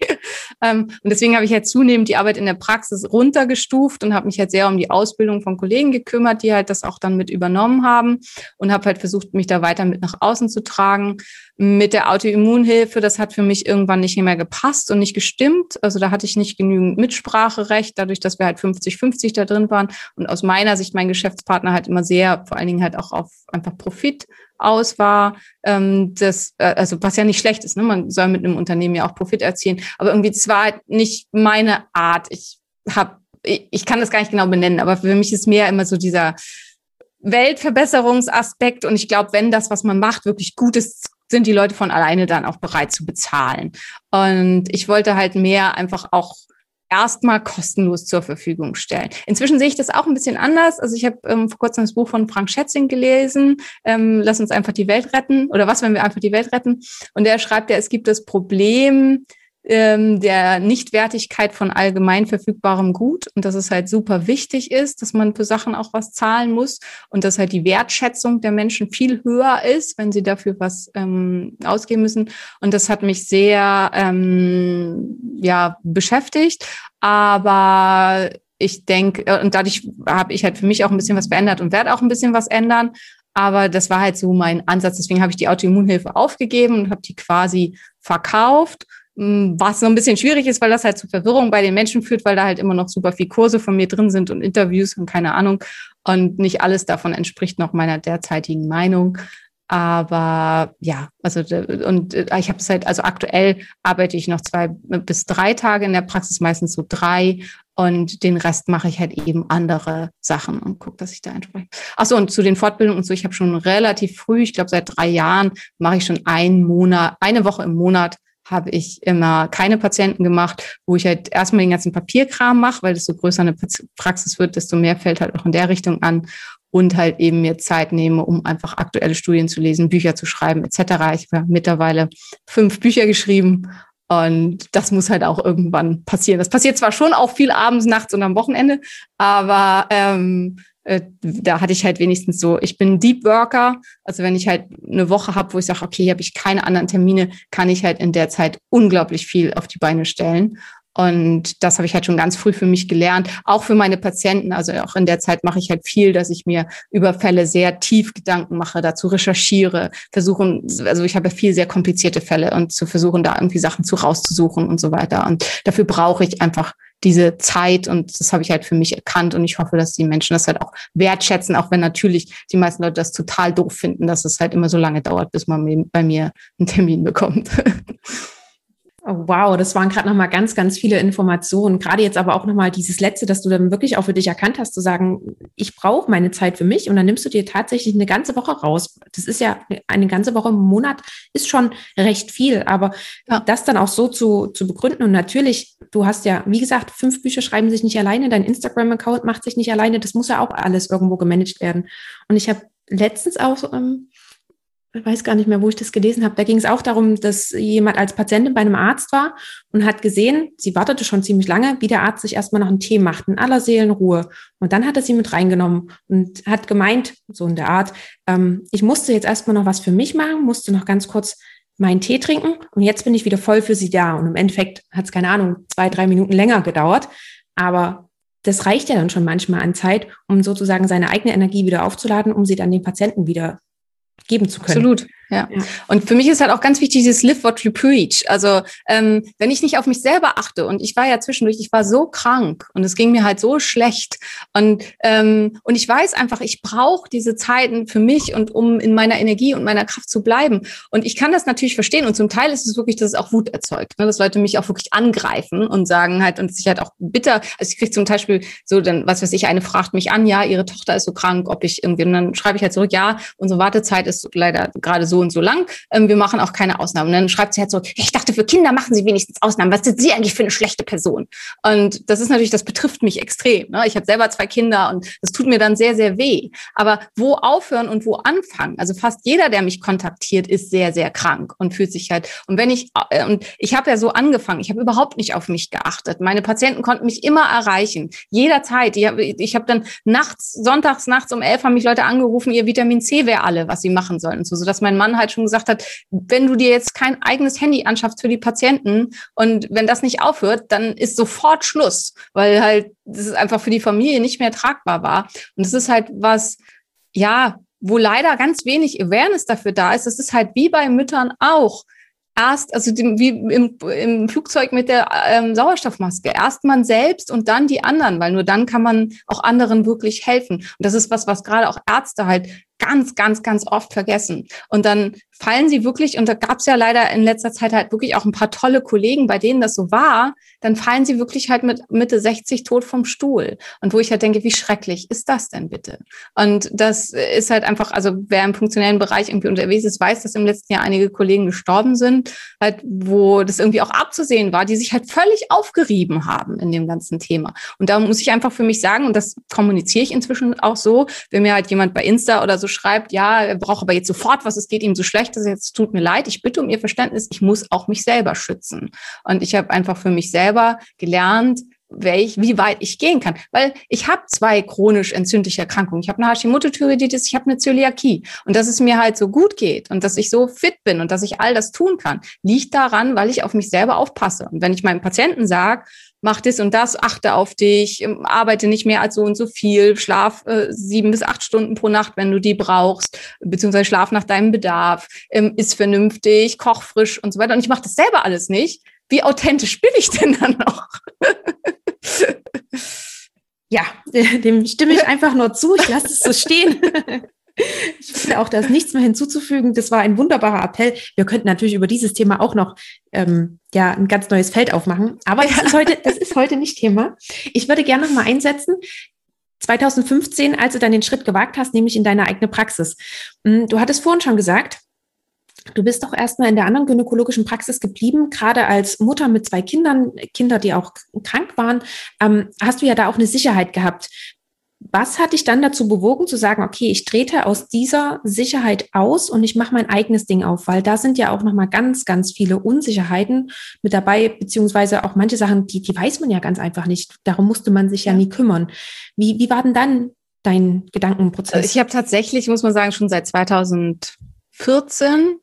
Ähm, und deswegen habe ich halt zunehmend die Arbeit in der Praxis runtergestuft und habe mich halt sehr um die Ausbildung von Kollegen gekümmert, die halt das auch dann mit übernommen haben und habe halt versucht, mich da weiter mit nach außen zu tragen. Mit der Autoimmunhilfe, das hat für mich irgendwann nicht mehr gepasst und nicht gestimmt. Also da hatte ich nicht genügend Mitspracherecht, dadurch, dass wir halt 50-50 da drin waren. Und aus meiner Sicht mein Geschäftspartner halt immer sehr, vor allen Dingen halt auch auf einfach Profit aus war, ähm, das, äh, also was ja nicht schlecht ist, ne? man soll mit einem Unternehmen ja auch Profit erzielen, aber irgendwie es war halt nicht meine Art. Ich habe, ich, ich kann das gar nicht genau benennen, aber für mich ist mehr immer so dieser Weltverbesserungsaspekt und ich glaube, wenn das, was man macht, wirklich gut ist, sind die Leute von alleine dann auch bereit zu bezahlen. Und ich wollte halt mehr einfach auch erstmal kostenlos zur Verfügung stellen. Inzwischen sehe ich das auch ein bisschen anders. Also ich habe ähm, vor kurzem das Buch von Frank Schätzing gelesen, ähm, Lass uns einfach die Welt retten oder was, wenn wir einfach die Welt retten. Und der schreibt ja, es gibt das Problem, ähm, der Nichtwertigkeit von allgemein verfügbarem Gut und dass es halt super wichtig ist, dass man für Sachen auch was zahlen muss und dass halt die Wertschätzung der Menschen viel höher ist, wenn sie dafür was ähm, ausgeben müssen. Und das hat mich sehr ähm, ja beschäftigt, aber ich denke, und dadurch habe ich halt für mich auch ein bisschen was verändert und werde auch ein bisschen was ändern. Aber das war halt so mein Ansatz. Deswegen habe ich die Autoimmunhilfe aufgegeben und habe die quasi verkauft. Hm, was so ein bisschen schwierig ist, weil das halt zu Verwirrung bei den Menschen führt, weil da halt immer noch super viel Kurse von mir drin sind und Interviews und keine Ahnung. Und nicht alles davon entspricht noch meiner derzeitigen Meinung. Aber ja, also und ich habe es halt, also aktuell arbeite ich noch zwei bis drei Tage in der Praxis, meistens so drei. Und den Rest mache ich halt eben andere Sachen und gucke, dass ich da entspreche. Achso, und zu den Fortbildungen und so, ich habe schon relativ früh, ich glaube seit drei Jahren, mache ich schon einen Monat, eine Woche im Monat habe ich immer keine Patienten gemacht, wo ich halt erstmal den ganzen Papierkram mache, weil desto größer eine Praxis wird, desto mehr fällt halt auch in der Richtung an und halt eben mir Zeit nehme, um einfach aktuelle Studien zu lesen, Bücher zu schreiben etc. Ich habe mittlerweile fünf Bücher geschrieben und das muss halt auch irgendwann passieren. Das passiert zwar schon auch viel abends, nachts und am Wochenende, aber ähm, äh, da hatte ich halt wenigstens so, ich bin Deep Worker, also wenn ich halt eine Woche habe, wo ich sage, okay, hier habe ich keine anderen Termine, kann ich halt in der Zeit unglaublich viel auf die Beine stellen. Und das habe ich halt schon ganz früh für mich gelernt, auch für meine Patienten. Also auch in der Zeit mache ich halt viel, dass ich mir über Fälle sehr tief Gedanken mache, dazu recherchiere, versuchen, also ich habe viel sehr komplizierte Fälle und zu versuchen, da irgendwie Sachen zu rauszusuchen und so weiter. Und dafür brauche ich einfach diese Zeit und das habe ich halt für mich erkannt und ich hoffe, dass die Menschen das halt auch wertschätzen, auch wenn natürlich die meisten Leute das total doof finden, dass es halt immer so lange dauert, bis man bei mir einen Termin bekommt. [laughs]
Oh, wow, das waren gerade nochmal ganz, ganz viele Informationen. Gerade jetzt aber auch nochmal dieses Letzte, dass du dann wirklich auch für dich erkannt hast, zu sagen, ich brauche meine Zeit für mich und dann nimmst du dir tatsächlich eine ganze Woche raus. Das ist ja eine ganze Woche im Monat, ist schon recht viel, aber ja. das dann auch so zu, zu begründen und natürlich, du hast ja, wie gesagt, fünf Bücher schreiben sich nicht alleine, dein Instagram-Account macht sich nicht alleine, das muss ja auch alles irgendwo gemanagt werden. Und ich habe letztens auch ähm, ich weiß gar nicht mehr, wo ich das gelesen habe. Da ging es auch darum, dass jemand als Patientin bei einem Arzt war und hat gesehen, sie wartete schon ziemlich lange, wie der Arzt sich erstmal noch einen Tee macht, in aller Seelenruhe. Und dann hat er sie mit reingenommen und hat gemeint, so in der Art, ähm, ich musste jetzt erstmal noch was für mich machen, musste noch ganz kurz meinen Tee trinken und jetzt bin ich wieder voll für sie da. Und im Endeffekt hat es, keine Ahnung, zwei, drei Minuten länger gedauert. Aber das reicht ja dann schon manchmal an Zeit, um sozusagen seine eigene Energie wieder aufzuladen, um sie dann den Patienten wieder geben zu können.
Absolut. Ja. ja. Und für mich ist halt auch ganz wichtig dieses Live what you preach. Also ähm, wenn ich nicht auf mich selber achte und ich war ja zwischendurch, ich war so krank und es ging mir halt so schlecht und ähm, und ich weiß einfach, ich brauche diese Zeiten für mich und um in meiner Energie und meiner Kraft zu bleiben. Und ich kann das natürlich verstehen und zum Teil ist es wirklich, dass es auch Wut erzeugt, ne? dass Leute mich auch wirklich angreifen und sagen halt und sich halt auch bitter. Also ich kriege zum Beispiel so dann was weiß ich, eine fragt mich an, ja, ihre Tochter ist so krank, ob ich irgendwie und dann schreibe ich halt zurück, ja, unsere Wartezeit ist leider gerade so und so lang. Ähm, wir machen auch keine Ausnahmen. Und dann schreibt sie halt so, ich dachte, für Kinder machen sie wenigstens Ausnahmen. Was sind sie eigentlich für eine schlechte Person? Und das ist natürlich, das betrifft mich extrem. Ne? Ich habe selber zwei Kinder und das tut mir dann sehr, sehr weh. Aber wo aufhören und wo anfangen? Also fast jeder, der mich kontaktiert, ist sehr, sehr krank und fühlt sich halt. Und wenn ich, äh, und ich habe ja so angefangen, ich habe überhaupt nicht auf mich geachtet. Meine Patienten konnten mich immer erreichen. Jederzeit. Ich habe ich hab dann nachts, sonntags nachts um elf haben mich Leute angerufen, ihr Vitamin C wäre alle, was sie machen sollen. So, sodass mein Mann halt schon gesagt hat, wenn du dir jetzt kein eigenes Handy anschaffst für die Patienten und wenn das nicht aufhört, dann ist sofort Schluss, weil halt das einfach für die Familie nicht mehr tragbar war. Und es ist halt was, ja, wo leider ganz wenig Awareness dafür da ist. Das ist halt wie bei Müttern auch erst, also wie im, im Flugzeug mit der ähm, Sauerstoffmaske, erst man selbst und dann die anderen, weil nur dann kann man auch anderen wirklich helfen. Und das ist was, was gerade auch Ärzte halt ganz, ganz, ganz oft vergessen. Und dann fallen sie wirklich, und da gab es ja leider in letzter Zeit halt wirklich auch ein paar tolle Kollegen, bei denen das so war, dann fallen sie wirklich halt mit Mitte 60 tot vom Stuhl. Und wo ich halt denke, wie schrecklich ist das denn bitte? Und das ist halt einfach, also wer im funktionellen Bereich irgendwie unterwegs ist, weiß, dass im letzten Jahr einige Kollegen gestorben sind, halt, wo das irgendwie auch abzusehen war, die sich halt völlig aufgerieben haben in dem ganzen Thema. Und da muss ich einfach für mich sagen, und das kommuniziere ich inzwischen auch so, wenn mir halt jemand bei Insta oder so schreibt, ja, er braucht aber jetzt sofort was, es geht ihm so schlecht, das jetzt tut mir leid, ich bitte um Ihr Verständnis, ich muss auch mich selber schützen. Und ich habe einfach für mich selber gelernt, welch, wie weit ich gehen kann. Weil ich habe zwei chronisch entzündliche Erkrankungen. Ich habe eine Hashimoto-Thyreoiditis, ich habe eine Zöliakie. Und dass es mir halt so gut geht und dass ich so fit bin und dass ich all das tun kann, liegt daran, weil ich auf mich selber aufpasse. Und wenn ich meinem Patienten sage, mach das und das, achte auf dich, ähm, arbeite nicht mehr als so und so viel, schlaf äh, sieben bis acht Stunden pro Nacht, wenn du die brauchst, beziehungsweise schlaf nach deinem Bedarf, ähm, ist vernünftig, koch frisch und so weiter. Und ich mache das selber alles nicht. Wie authentisch bin ich denn dann noch? [laughs]
ja, [laughs] dem stimme ich einfach nur zu. Ich lasse es so stehen. [laughs] Ich finde auch, da ist nichts mehr hinzuzufügen. Das war ein wunderbarer Appell. Wir könnten natürlich über dieses Thema auch noch ähm, ja ein ganz neues Feld aufmachen. Aber das ist heute, das ist heute nicht Thema. Ich würde gerne noch mal einsetzen. 2015, als du dann den Schritt gewagt hast, nämlich in deine eigene Praxis. Hm, du hattest vorhin schon gesagt, du bist doch erstmal in der anderen gynäkologischen Praxis geblieben, gerade als Mutter mit zwei Kindern, Kinder, die auch krank waren, ähm, hast du ja da auch eine Sicherheit gehabt. Was hat dich dann dazu bewogen zu sagen, okay, ich trete aus dieser Sicherheit aus und ich mache mein eigenes Ding auf, weil da sind ja auch noch mal ganz, ganz viele Unsicherheiten mit dabei, beziehungsweise auch manche Sachen, die, die weiß man ja ganz einfach nicht. Darum musste man sich ja nie kümmern. Wie, wie war denn dann dein Gedankenprozess?
Ich habe tatsächlich, muss man sagen, schon seit 2014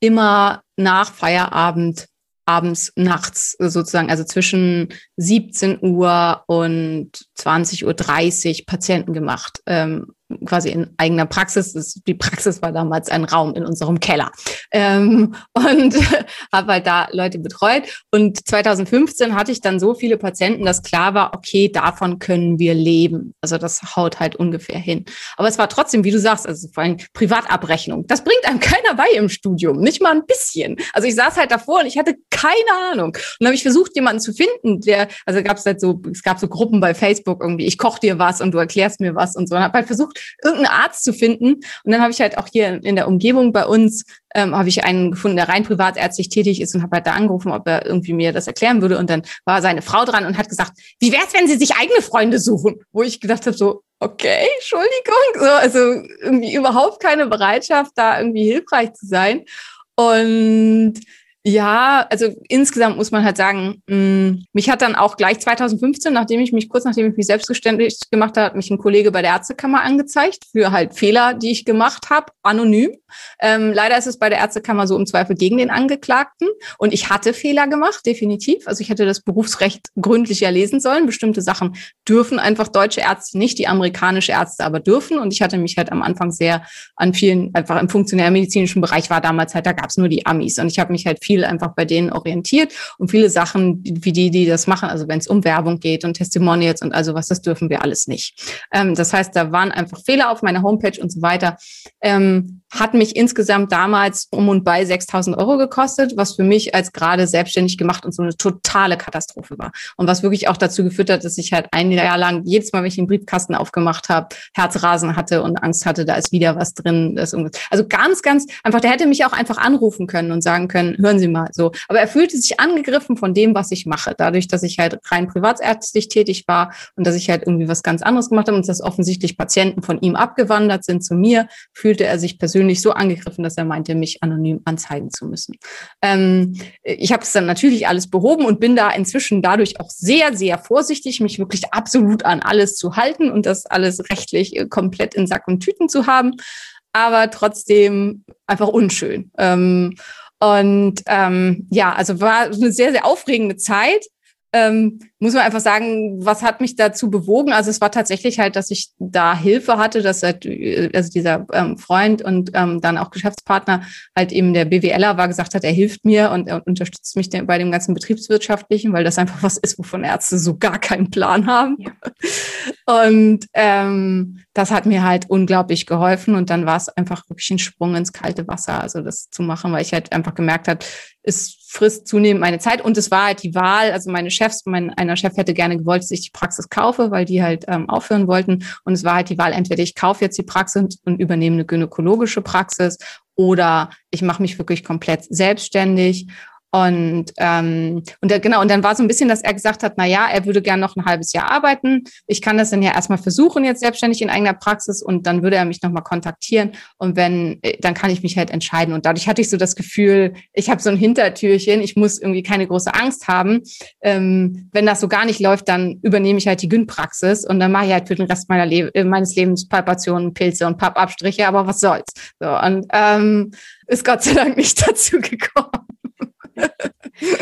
immer nach Feierabend abends, nachts sozusagen, also zwischen 17 Uhr und 20.30 Uhr Patienten gemacht. Ähm, quasi in eigener Praxis. Das, die Praxis war damals ein Raum in unserem Keller. Ähm, [laughs] und [laughs] habe halt da Leute betreut. Und 2015 hatte ich dann so viele Patienten, dass klar war, okay, davon können wir leben. Also das haut halt ungefähr hin. Aber es war trotzdem, wie du sagst, also vor allem Privatabrechnung. Das bringt einem [laughs] keiner bei im Studium, nicht mal ein bisschen. Also ich saß halt davor und ich hatte keine Ahnung. Und dann habe ich versucht, jemanden zu finden, der, also gab es halt so, es gab so Gruppen bei Facebook irgendwie, ich koche dir was und du erklärst mir was und so. Und habe halt versucht, irgendeinen Arzt zu finden. Und dann habe ich halt auch hier in der Umgebung bei uns, ähm, habe ich einen gefunden, der rein privatärztlich tätig ist und habe halt da angerufen, ob er irgendwie mir das erklären würde. Und dann war seine Frau dran und hat gesagt, wie wär's, wenn Sie sich eigene Freunde suchen? Wo ich gedacht habe, so, okay, Entschuldigung. So, also irgendwie überhaupt keine Bereitschaft, da irgendwie hilfreich zu sein. Und ja, also insgesamt muss man halt sagen, mh, mm, mich hat dann auch gleich 2015, nachdem ich mich, kurz nachdem ich mich selbstständig gemacht habe, mich ein Kollege bei der Ärztekammer angezeigt für halt Fehler, die ich gemacht habe, anonym. Ähm, leider ist es bei der Ärztekammer so im Zweifel gegen den Angeklagten. Und ich hatte Fehler gemacht, definitiv. Also ich hätte das Berufsrecht gründlicher lesen sollen. Bestimmte Sachen dürfen einfach deutsche Ärzte nicht, die amerikanische Ärzte aber dürfen. Und ich hatte mich halt am Anfang sehr an vielen, einfach im funktionärmedizinischen Bereich war damals halt, da gab es nur die Amis. Und ich habe mich halt viel einfach bei denen orientiert. Und viele Sachen, wie die, die das machen, also wenn es um Werbung geht und Testimonials und also was, das dürfen wir alles nicht. Ähm, das heißt, da waren einfach Fehler auf meiner Homepage und so weiter. Ähm, hat mich insgesamt damals um und bei 6000 Euro gekostet, was für mich als gerade selbstständig gemacht und so eine totale Katastrophe war. Und was wirklich auch dazu geführt hat, dass ich halt ein Jahr lang jedes Mal, wenn ich den Briefkasten aufgemacht habe, Herzrasen hatte und Angst hatte, da ist wieder was drin. also ganz, ganz einfach, der hätte mich auch einfach anrufen können und sagen können, hören Sie mal so. Aber er fühlte sich angegriffen von dem, was ich mache. Dadurch, dass ich halt rein privatärztlich tätig war und dass ich halt irgendwie was ganz anderes gemacht habe und dass offensichtlich Patienten von ihm abgewandert sind zu mir, fühlte er sich persönlich persönlich so angegriffen, dass er meinte, mich anonym anzeigen zu müssen. Ähm, ich habe es dann natürlich alles behoben und bin da inzwischen dadurch auch sehr, sehr vorsichtig, mich wirklich absolut an alles zu halten und das alles rechtlich äh, komplett in Sack und Tüten zu haben, aber trotzdem einfach unschön. Ähm, und ähm, ja, also war eine sehr, sehr aufregende Zeit. Ähm, muss man einfach sagen, was hat mich dazu bewogen? Also es war tatsächlich halt, dass ich da Hilfe hatte, dass halt, also dieser ähm, Freund und ähm, dann auch Geschäftspartner halt eben der BWLer war, gesagt hat, er hilft mir und er unterstützt mich bei dem ganzen Betriebswirtschaftlichen, weil das einfach was ist, wovon Ärzte so gar keinen Plan haben. Ja. Und ähm, das hat mir halt unglaublich geholfen und dann war es einfach wirklich ein Sprung ins kalte Wasser, also das zu machen, weil ich halt einfach gemerkt habe, es frisst zunehmend meine Zeit und es war halt die Wahl, also meine Chefs, mein einer Chef hätte gerne gewollt, dass ich die Praxis kaufe, weil die halt ähm, aufhören wollten. Und es war halt die Wahl, entweder ich kaufe jetzt die Praxis und übernehme eine gynäkologische Praxis oder ich mache mich wirklich komplett selbstständig. Und, ähm, und der, genau, und dann war so ein bisschen, dass er gesagt hat, na ja, er würde gern noch ein halbes Jahr arbeiten. Ich kann das dann ja erstmal versuchen, jetzt selbstständig in eigener Praxis und dann würde er mich nochmal kontaktieren. Und wenn, äh, dann kann ich mich halt entscheiden. Und dadurch hatte ich so das Gefühl, ich habe so ein Hintertürchen, ich muss irgendwie keine große Angst haben. Ähm, wenn das so gar nicht läuft, dann übernehme ich halt die Gyn-Praxis und dann mache ich halt für den Rest meiner Le äh, meines Lebens Palpationen, Pilze und Pappabstriche, aber was soll's. So, und ähm, ist Gott sei Dank nicht [laughs] dazu gekommen.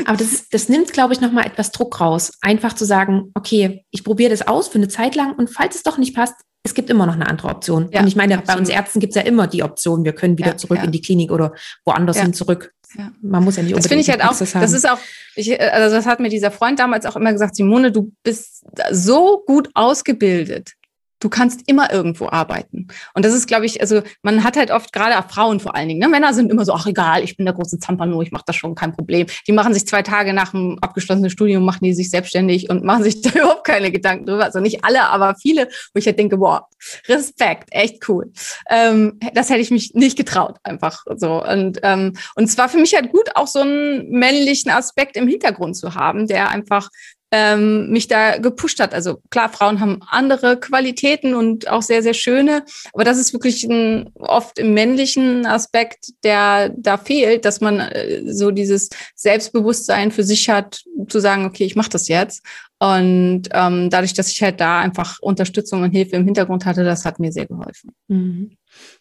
Aber das, das nimmt, glaube ich, nochmal etwas Druck raus. Einfach zu sagen, okay, ich probiere das aus für eine Zeit lang und falls es doch nicht passt, es gibt immer noch eine andere Option. Ja, und ich meine, absolut. bei uns Ärzten gibt es ja immer die Option, wir können wieder ja, zurück ja. in die Klinik oder woanders hin zurück. Man muss ja nicht
Das finde ich halt auch, haben. das ist auch, ich, also das hat mir dieser Freund damals auch immer gesagt, Simone, du bist so gut ausgebildet du kannst immer irgendwo arbeiten. Und das ist, glaube ich, also man hat halt oft gerade Frauen vor allen Dingen, ne? Männer sind immer so, ach egal, ich bin der große Zampano, ich mache das schon, kein Problem. Die machen sich zwei Tage nach dem abgeschlossenen Studium, machen die sich selbstständig und machen sich [laughs] da überhaupt keine Gedanken drüber. Also nicht alle, aber viele, wo ich halt denke, boah, Respekt, echt cool. Ähm, das hätte ich mich nicht getraut, einfach so. Und, ähm, und es war für mich halt gut, auch so einen männlichen Aspekt im Hintergrund zu haben, der einfach ähm, mich da gepusht hat. Also klar, Frauen haben andere Qualitäten und auch sehr, sehr schöne, aber das ist wirklich ein, oft im männlichen Aspekt, der da fehlt, dass man äh, so dieses Selbstbewusstsein für sich hat, zu sagen, okay, ich mache das jetzt. Und ähm, dadurch, dass ich halt da einfach Unterstützung und Hilfe im Hintergrund hatte, das hat mir sehr geholfen.
Mhm.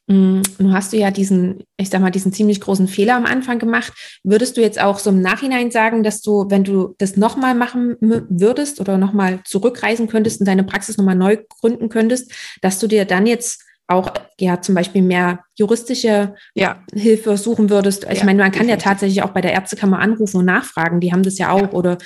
Mm, nun hast du ja diesen, ich sag mal, diesen ziemlich großen Fehler am Anfang gemacht. Würdest du jetzt auch so im Nachhinein sagen, dass du, wenn du das nochmal machen würdest oder nochmal zurückreisen könntest und deine Praxis nochmal neu gründen könntest, dass du dir dann jetzt auch ja zum Beispiel mehr juristische ja. Hilfe suchen würdest? Ich ja, meine, man kann definitiv. ja tatsächlich auch bei der Ärztekammer anrufen und nachfragen. Die haben das ja auch ja. oder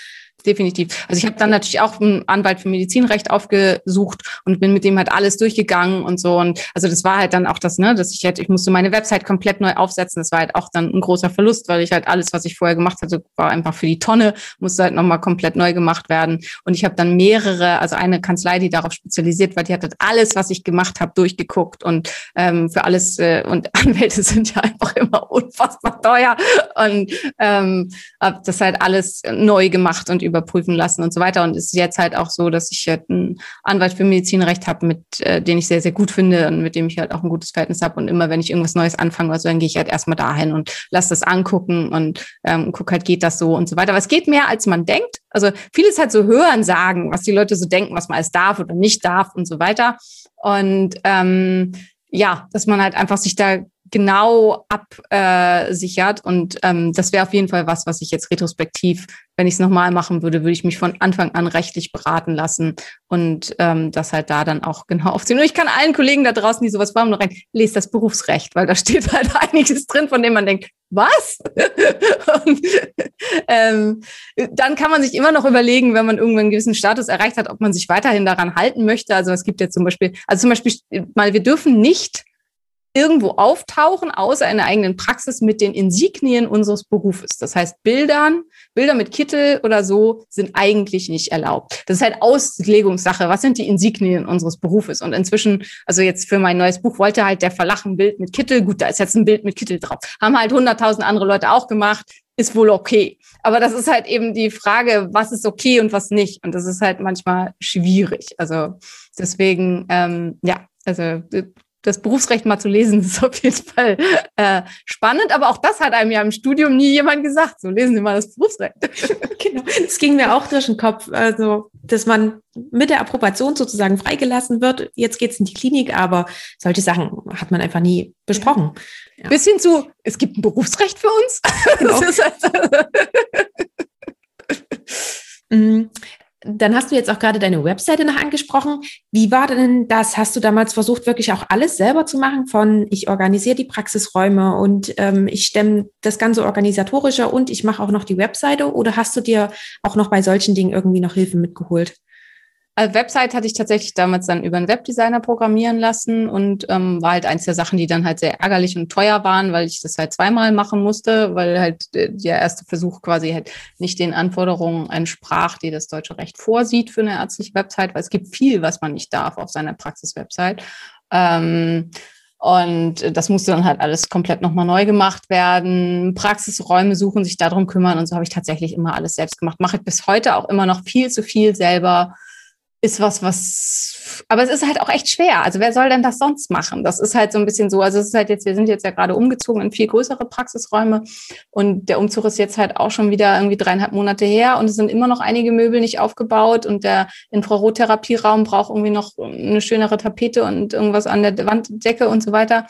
definitiv. Also ich habe dann natürlich auch einen Anwalt für Medizinrecht aufgesucht und bin mit dem halt alles durchgegangen und so. Und also das war halt dann auch das, ne, dass ich halt, ich musste meine Website komplett neu aufsetzen. Das war halt auch dann ein großer Verlust, weil ich halt alles, was ich vorher gemacht hatte, war einfach für die Tonne, musste halt nochmal komplett neu gemacht werden. Und ich habe dann mehrere, also eine Kanzlei, die darauf spezialisiert war, die hat halt alles, was ich gemacht habe, durchgeguckt und ähm, für alles, äh, und [laughs] Anwälte sind ja einfach immer unfassbar teuer. Und ähm, habe das halt alles neu gemacht und überprüfen lassen und so weiter. Und es ist jetzt halt auch so, dass ich halt einen Anwalt für Medizinrecht habe, mit äh, den ich sehr, sehr gut finde und mit dem ich halt auch ein gutes Verhältnis habe. Und immer, wenn ich irgendwas Neues anfange oder so, dann gehe ich halt erstmal dahin und lasse das angucken und ähm, gucke halt, geht das so und so weiter. Aber es geht mehr, als man denkt. Also vieles halt so hören sagen, was die Leute so denken, was man alles darf oder nicht darf und so weiter. Und ähm, ja, dass man halt einfach sich da genau absichert. Und ähm, das wäre auf jeden Fall was, was ich jetzt retrospektiv, wenn ich es nochmal machen würde, würde ich mich von Anfang an rechtlich beraten lassen und ähm, das halt da dann auch genau aufziehen. Und ich kann allen Kollegen da draußen, die sowas haben, noch rein, lest das Berufsrecht, weil da steht [laughs] halt einiges drin, von dem man denkt, was? [laughs] und, ähm, dann kann man sich immer noch überlegen, wenn man irgendwann einen gewissen Status erreicht hat, ob man sich weiterhin daran halten möchte. Also es gibt ja zum Beispiel, also zum Beispiel mal, wir dürfen nicht irgendwo auftauchen, außer in der eigenen Praxis mit den Insignien unseres Berufes. Das heißt, Bildern, Bilder mit Kittel oder so sind eigentlich nicht erlaubt. Das ist halt Auslegungssache. Was sind die Insignien unseres Berufes? Und inzwischen, also jetzt für mein neues Buch wollte halt der Verlag ein Bild mit Kittel. Gut, da ist jetzt ein Bild mit Kittel drauf. Haben halt hunderttausend andere Leute auch gemacht. Ist wohl okay. Aber das ist halt eben die Frage, was ist okay und was nicht. Und das ist halt manchmal schwierig. Also deswegen, ähm, ja, also das Berufsrecht mal zu lesen, [laughs] ist auf jeden Fall äh, spannend. Aber auch das hat einem ja im Studium nie jemand gesagt. So lesen Sie mal das Berufsrecht. [laughs]
genau. Das ging mir auch durch den Kopf. Also, dass man mit der Approbation sozusagen freigelassen wird. Jetzt geht's in die Klinik, aber solche Sachen hat man einfach nie besprochen.
Ja. Bis hin zu, es gibt ein Berufsrecht für uns. [laughs] Genau.
Dann hast du jetzt auch gerade deine Webseite noch angesprochen. Wie war denn das? Hast du damals versucht, wirklich auch alles selber zu machen? Von ich organisiere die Praxisräume und ähm, ich stemme das ganze organisatorische und ich mache auch noch die Webseite? Oder hast du dir auch noch bei solchen Dingen irgendwie noch Hilfe mitgeholt?
Also Website hatte ich tatsächlich damals dann über einen Webdesigner programmieren lassen und ähm, war halt eins der Sachen, die dann halt sehr ärgerlich und teuer waren, weil ich das halt zweimal machen musste, weil halt äh, der erste Versuch quasi halt nicht den Anforderungen entsprach, die das deutsche Recht vorsieht für eine ärztliche Website, weil es gibt viel, was man nicht darf auf seiner Praxiswebsite. Ähm, und das musste dann halt alles komplett nochmal neu gemacht werden. Praxisräume suchen, sich darum kümmern. Und so habe ich tatsächlich immer alles selbst gemacht. Mache ich bis heute auch immer noch viel zu viel selber ist was, was, aber es ist halt auch echt schwer. Also wer soll denn das sonst machen? Das ist halt so ein bisschen so, also es ist halt jetzt, wir sind jetzt ja gerade umgezogen in viel größere Praxisräume und der Umzug ist jetzt halt auch schon wieder irgendwie dreieinhalb Monate her und es sind immer noch einige Möbel nicht aufgebaut und der Infrarottherapieraum braucht irgendwie noch eine schönere Tapete und irgendwas an der Wanddecke und so weiter.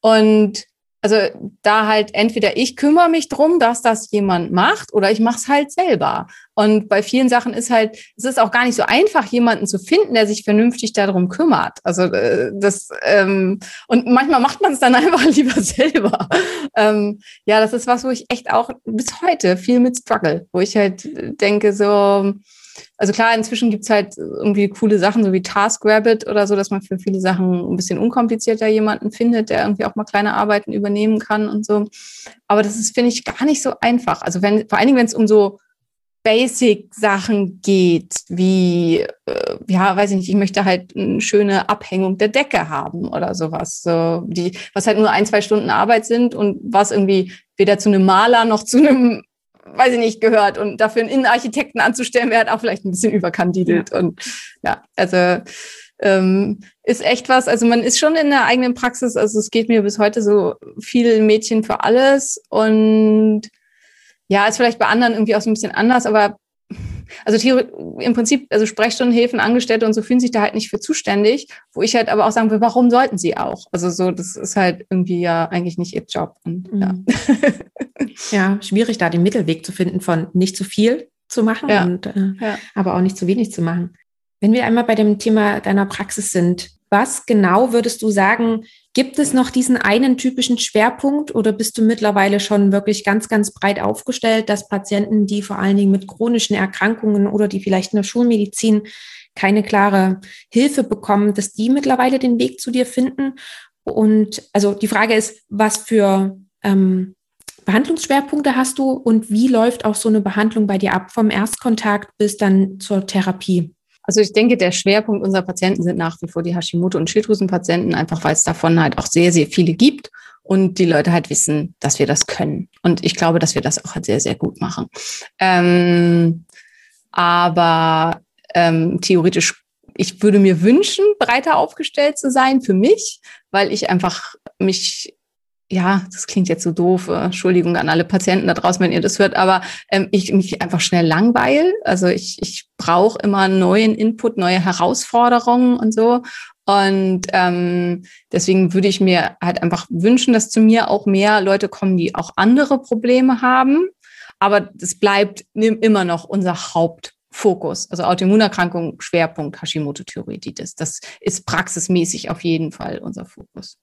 Und also da halt entweder ich kümmere mich drum, dass das jemand macht, oder ich mache es halt selber. Und bei vielen Sachen ist halt, es ist auch gar nicht so einfach, jemanden zu finden, der sich vernünftig darum kümmert. Also äh, das ähm, und manchmal macht man es dann [laughs] einfach lieber selber. Ähm, ja, das ist was, wo ich echt auch bis heute viel mit struggle, wo ich halt denke so also klar, inzwischen gibt's halt irgendwie coole Sachen, so wie TaskRabbit oder so, dass man für viele Sachen ein bisschen unkomplizierter jemanden findet, der irgendwie auch mal kleine Arbeiten übernehmen kann und so. Aber das ist, finde ich, gar nicht so einfach. Also wenn, vor allen Dingen, wenn es um so Basic-Sachen geht, wie, äh, ja, weiß ich nicht, ich möchte halt eine schöne Abhängung der Decke haben oder sowas. So, die, was halt nur ein, zwei Stunden Arbeit sind und was irgendwie weder zu einem Maler noch zu einem weiß ich nicht, gehört. Und dafür einen Innenarchitekten anzustellen, wäre halt auch vielleicht ein bisschen überkandidelt. Ja. Und ja, also ähm, ist echt was. Also man ist schon in der eigenen Praxis. Also es geht mir bis heute so viel Mädchen für alles. Und ja, ist vielleicht bei anderen irgendwie auch so ein bisschen anders, aber also im Prinzip, also Sprechstundenhilfen, Angestellte und so fühlen sich da halt nicht für zuständig, wo ich halt aber auch sagen will, warum sollten sie auch? Also so, das ist halt irgendwie ja eigentlich nicht ihr Job. Und, ja.
Mhm. [laughs] ja, schwierig da den Mittelweg zu finden von nicht zu viel zu machen, ja. Und, äh, ja. aber auch nicht zu wenig zu machen. Wenn wir einmal bei dem Thema deiner Praxis sind, was genau würdest du sagen, gibt es noch diesen einen typischen Schwerpunkt oder bist du mittlerweile schon wirklich ganz, ganz breit aufgestellt, dass Patienten, die vor allen Dingen mit chronischen Erkrankungen oder die vielleicht in der Schulmedizin keine klare Hilfe bekommen, dass die mittlerweile den Weg zu dir finden? Und also die Frage ist, was für ähm, Behandlungsschwerpunkte hast du und wie läuft auch so eine Behandlung bei dir ab, vom Erstkontakt bis dann zur Therapie?
Also ich denke, der Schwerpunkt unserer Patienten sind nach wie vor die Hashimoto- und Schilddrüsenpatienten, einfach weil es davon halt auch sehr, sehr viele gibt und die Leute halt wissen, dass wir das können. Und ich glaube, dass wir das auch halt sehr, sehr gut machen. Ähm, aber ähm, theoretisch, ich würde mir wünschen, breiter aufgestellt zu sein für mich, weil ich einfach mich ja, das klingt jetzt so doof, äh, Entschuldigung an alle Patienten da draußen, wenn ihr das hört, aber ähm, ich mich einfach schnell langweil. Also ich, ich brauche immer neuen Input, neue Herausforderungen und so. Und ähm, deswegen würde ich mir halt einfach wünschen, dass zu mir auch mehr Leute kommen, die auch andere Probleme haben. Aber das bleibt immer noch unser Hauptfokus. Also Autoimmunerkrankung, Schwerpunkt Hashimoto-Thyreoiditis. Das ist praxismäßig auf jeden Fall unser Fokus.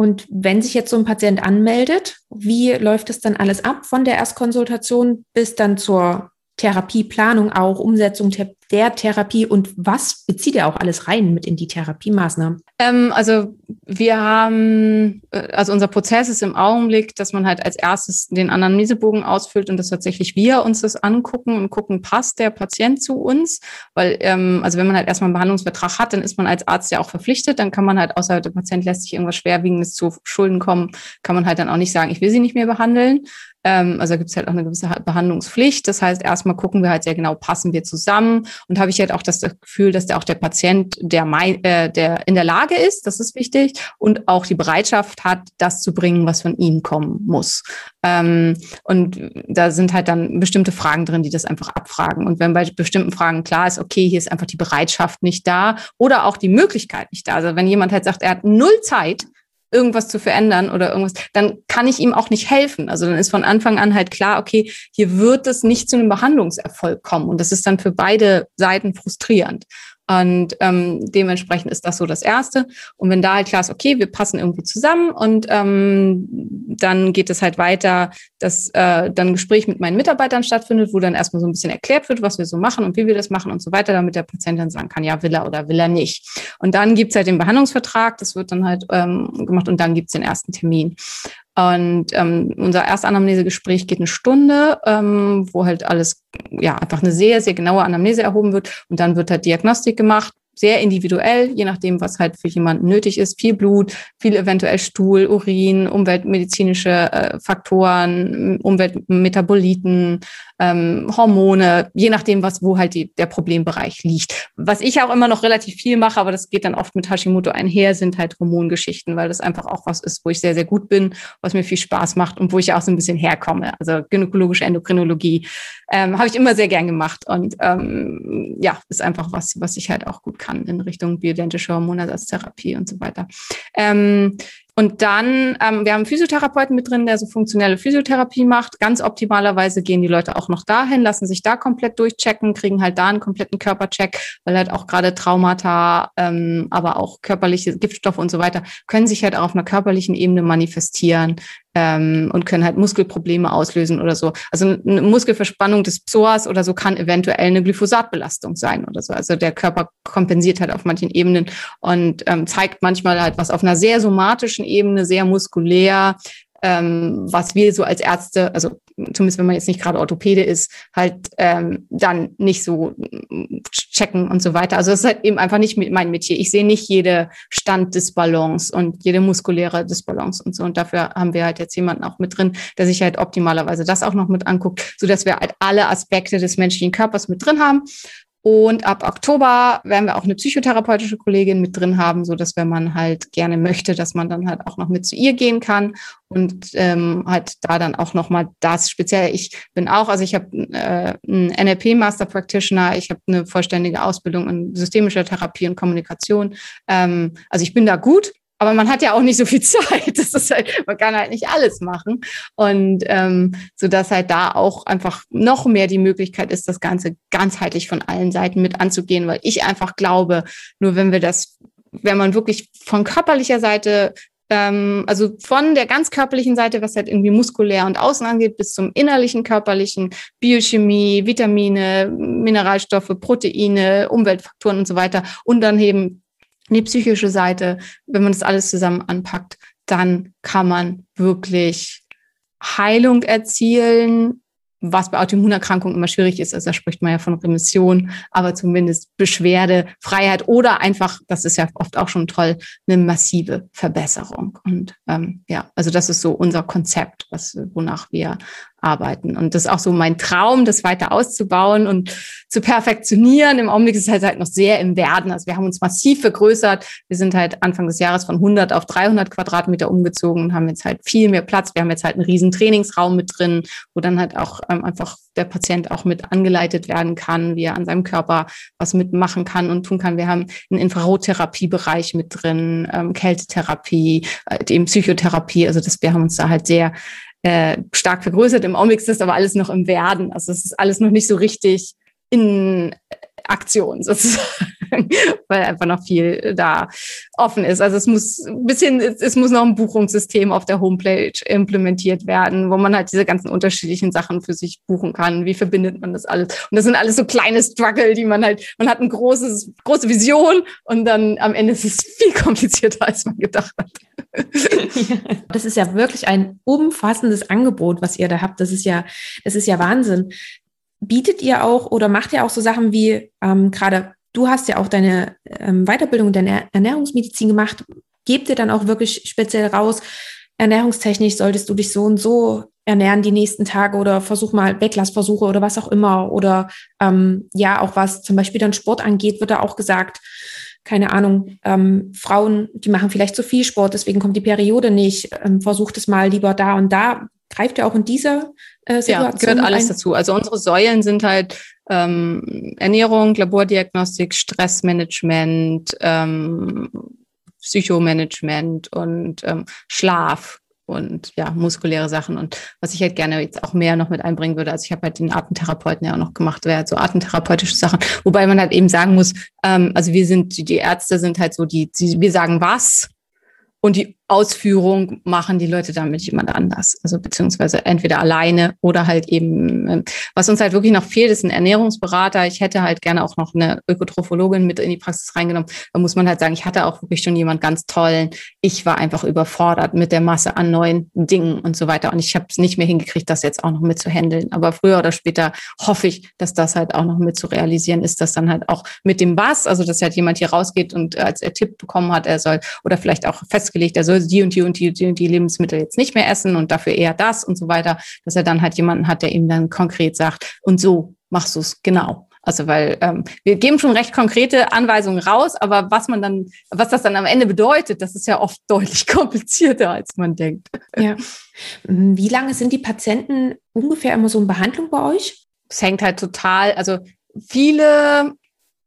Und wenn sich jetzt so ein Patient anmeldet, wie läuft es dann alles ab von der Erstkonsultation bis dann zur Therapieplanung auch, Umsetzung der Therapie und was bezieht er auch alles rein mit in die Therapiemaßnahmen?
Ähm, also wir haben, äh, also unser Prozess ist im Augenblick, dass man halt als erstes den Anamnesebogen ausfüllt und dass tatsächlich wir uns das angucken und gucken, passt der Patient zu uns? Weil, ähm, also wenn man halt erstmal einen Behandlungsvertrag hat, dann ist man als Arzt ja auch verpflichtet, dann kann man halt, außer der Patient lässt sich irgendwas Schwerwiegendes zu Schulden kommen, kann man halt dann auch nicht sagen, ich will sie nicht mehr behandeln. Ähm, also gibt es halt auch eine gewisse Behandlungspflicht. Das heißt, erstmal gucken wir halt sehr genau, passen wir zusammen und habe ich halt auch das Gefühl, dass der auch der Patient, der, äh, der in der Lage ist, das ist wichtig, und auch die Bereitschaft hat, das zu bringen, was von ihm kommen muss. Ähm, und da sind halt dann bestimmte Fragen drin, die das einfach abfragen. Und wenn bei bestimmten Fragen klar ist, okay, hier ist einfach die Bereitschaft nicht da oder auch die Möglichkeit nicht da. Also wenn jemand halt sagt, er hat null Zeit, irgendwas zu verändern oder irgendwas, dann kann ich ihm auch nicht helfen. Also dann ist von Anfang an halt klar, okay, hier wird es nicht zu einem Behandlungserfolg kommen. Und das ist dann für beide Seiten frustrierend. Und ähm, dementsprechend ist das so das Erste. Und wenn da halt klar ist, okay, wir passen irgendwie zusammen und ähm, dann geht es halt weiter, dass äh, dann ein Gespräch mit meinen Mitarbeitern stattfindet, wo dann erstmal so ein bisschen erklärt wird, was wir so machen und wie wir das machen und so weiter, damit der Patient dann sagen kann, ja, will er oder will er nicht. Und dann gibt's halt den Behandlungsvertrag, das wird dann halt ähm, gemacht und dann gibt's den ersten Termin. Und ähm, unser Erstanamnesegespräch geht eine Stunde, ähm, wo halt alles, ja, einfach eine sehr, sehr genaue Anamnese erhoben wird. Und dann wird halt Diagnostik gemacht, sehr individuell, je nachdem, was halt für jemanden nötig ist. Viel Blut, viel eventuell Stuhl, Urin, umweltmedizinische äh, Faktoren, Umweltmetaboliten, ähm, Hormone, je nachdem, was wo halt die, der Problembereich liegt. Was ich auch immer noch relativ viel mache, aber das geht dann oft mit Hashimoto einher, sind halt Hormongeschichten, weil das einfach auch was ist, wo ich sehr, sehr gut bin, was mir viel Spaß macht und wo ich auch so ein bisschen herkomme. Also gynäkologische Endokrinologie ähm, habe ich immer sehr gern gemacht und ähm, ja, ist einfach was, was ich halt auch gut kann in Richtung bioidentische Hormonersatztherapie und so weiter. Ähm, und dann, ähm, wir haben einen Physiotherapeuten mit drin, der so funktionelle Physiotherapie macht. Ganz optimalerweise gehen die Leute auch noch dahin, lassen sich da komplett durchchecken, kriegen halt da einen kompletten Körpercheck, weil halt auch gerade Traumata, ähm, aber auch körperliche Giftstoffe und so weiter, können sich halt auch auf einer körperlichen Ebene manifestieren ähm, und können halt Muskelprobleme auslösen oder so. Also eine Muskelverspannung des Psoas oder so kann eventuell eine Glyphosatbelastung sein oder so. Also der Körper kompensiert halt auf manchen Ebenen und ähm, zeigt manchmal halt was auf einer sehr somatischen Ebene, sehr muskulär, ähm, was wir so als Ärzte, also zumindest wenn man jetzt nicht gerade Orthopäde ist, halt ähm, dann nicht so checken und so weiter. Also es ist halt eben einfach nicht mein Metier. Ich sehe nicht jede Standdisbalance und jede muskuläre Disbalance und so. Und dafür haben wir halt jetzt jemanden auch mit drin, der sich halt optimalerweise das auch noch mit anguckt, so dass wir halt alle Aspekte des menschlichen Körpers mit drin haben und ab Oktober werden wir auch eine psychotherapeutische Kollegin mit drin haben, so dass wenn man halt gerne möchte, dass man dann halt auch noch mit zu ihr gehen kann und ähm, halt da dann auch noch mal das speziell. Ich bin auch, also ich habe äh, einen NLP Master Practitioner, ich habe eine vollständige Ausbildung in systemischer Therapie und Kommunikation. Ähm, also ich bin da gut, aber man hat ja auch nicht so viel [laughs] Zeit. Das ist halt, man kann halt nicht alles machen. Und ähm, so dass halt da auch einfach noch mehr die Möglichkeit ist, das Ganze ganzheitlich von allen Seiten mit anzugehen, weil ich einfach glaube, nur wenn wir das, wenn man wirklich von körperlicher Seite ähm, also von der ganz körperlichen Seite, was halt irgendwie muskulär und außen angeht, bis zum innerlichen körperlichen, Biochemie, Vitamine, Mineralstoffe, Proteine, Umweltfaktoren und so weiter. Und dann eben die psychische Seite, wenn man das alles zusammen anpackt, dann kann man wirklich Heilung erzielen, was bei Autoimmunerkrankungen immer schwierig ist. Also da spricht man ja von Remission, aber zumindest Beschwerde, Freiheit oder einfach, das ist ja oft auch schon toll, eine massive Verbesserung. Und ähm, ja, also das ist so unser Konzept, was, wonach wir arbeiten. Und das ist auch so mein Traum, das weiter auszubauen und zu perfektionieren. Im Augenblick ist es halt, halt noch sehr im Werden. Also wir haben uns massiv vergrößert. Wir sind halt Anfang des Jahres von 100 auf 300 Quadratmeter umgezogen und haben jetzt halt viel mehr Platz. Wir haben jetzt halt einen riesen Trainingsraum mit drin, wo dann halt auch ähm, einfach der Patient auch mit angeleitet werden kann, wie er an seinem Körper was mitmachen kann und tun kann. Wir haben einen Infrarottherapiebereich mit drin, ähm, Kältetherapie, äh, eben Psychotherapie. Also das, wir haben uns da halt sehr äh, stark vergrößert. Im Augenblick ist aber alles noch im Werden. Also es ist alles noch nicht so richtig in Aktion sozusagen, [laughs] weil einfach noch viel da offen ist. Also es muss ein bisschen, es muss noch ein Buchungssystem auf der Homepage implementiert werden, wo man halt diese ganzen unterschiedlichen Sachen für sich buchen kann. Wie verbindet man das alles? Und das sind alles so kleine Struggle, die man halt, man hat eine großes, große Vision und dann am Ende ist es [laughs] viel komplizierter, als man gedacht hat.
Das ist ja wirklich ein umfassendes Angebot, was ihr da habt. Das ist ja, das ist ja Wahnsinn bietet ihr auch oder macht ihr auch so Sachen wie ähm, gerade du hast ja auch deine ähm, Weiterbildung, deine Ernährungsmedizin gemacht. Gebt ihr dann auch wirklich speziell raus, ernährungstechnisch solltest du dich so und so ernähren die nächsten Tage oder versuch mal Weglassversuche oder was auch immer. Oder ähm, ja, auch was zum Beispiel dann Sport angeht, wird da auch gesagt, keine Ahnung, ähm, Frauen, die machen vielleicht zu viel Sport, deswegen kommt die Periode nicht. Ähm, versucht es mal lieber da und da. Greift ihr auch in dieser
äh, Situation? Ja, gehört alles ein? dazu. Also unsere Säulen sind halt ähm, Ernährung, Labordiagnostik, Stressmanagement, ähm, Psychomanagement und ähm, Schlaf und ja, muskuläre Sachen. Und was ich halt gerne jetzt auch mehr noch mit einbringen würde, also ich habe halt den Atemtherapeuten ja auch noch gemacht, wäre halt so atemtherapeutische Sachen, wobei man halt eben sagen muss, ähm, also wir sind, die Ärzte sind halt so die, die wir sagen was und die Ausführung machen die Leute dann mit jemand anders. Also beziehungsweise entweder alleine oder halt eben, ähm, was uns halt wirklich noch fehlt, ist ein Ernährungsberater. Ich hätte halt gerne auch noch eine Ökotrophologin mit in die Praxis reingenommen. Da muss man halt sagen, ich hatte auch wirklich schon jemand ganz tollen. Ich war einfach überfordert mit der Masse an neuen Dingen und so weiter. Und ich habe es nicht mehr hingekriegt, das jetzt auch noch mit zu handeln. Aber früher oder später hoffe ich, dass das halt auch noch mit zu realisieren ist, dass dann halt auch mit dem was, also dass halt jemand hier rausgeht und als er Tipp bekommen hat, er soll oder vielleicht auch festgelegt, er soll die und die und die, die und die Lebensmittel jetzt nicht mehr essen und dafür eher das und so weiter, dass er dann halt jemanden hat, der ihm dann konkret sagt, und so machst du es genau. Also weil ähm, wir geben schon recht konkrete Anweisungen raus, aber was man dann, was das dann am Ende bedeutet, das ist ja oft [laughs] deutlich komplizierter, als man denkt.
Ja. Wie lange sind die Patienten ungefähr immer so in Behandlung bei euch?
Es hängt halt total, also viele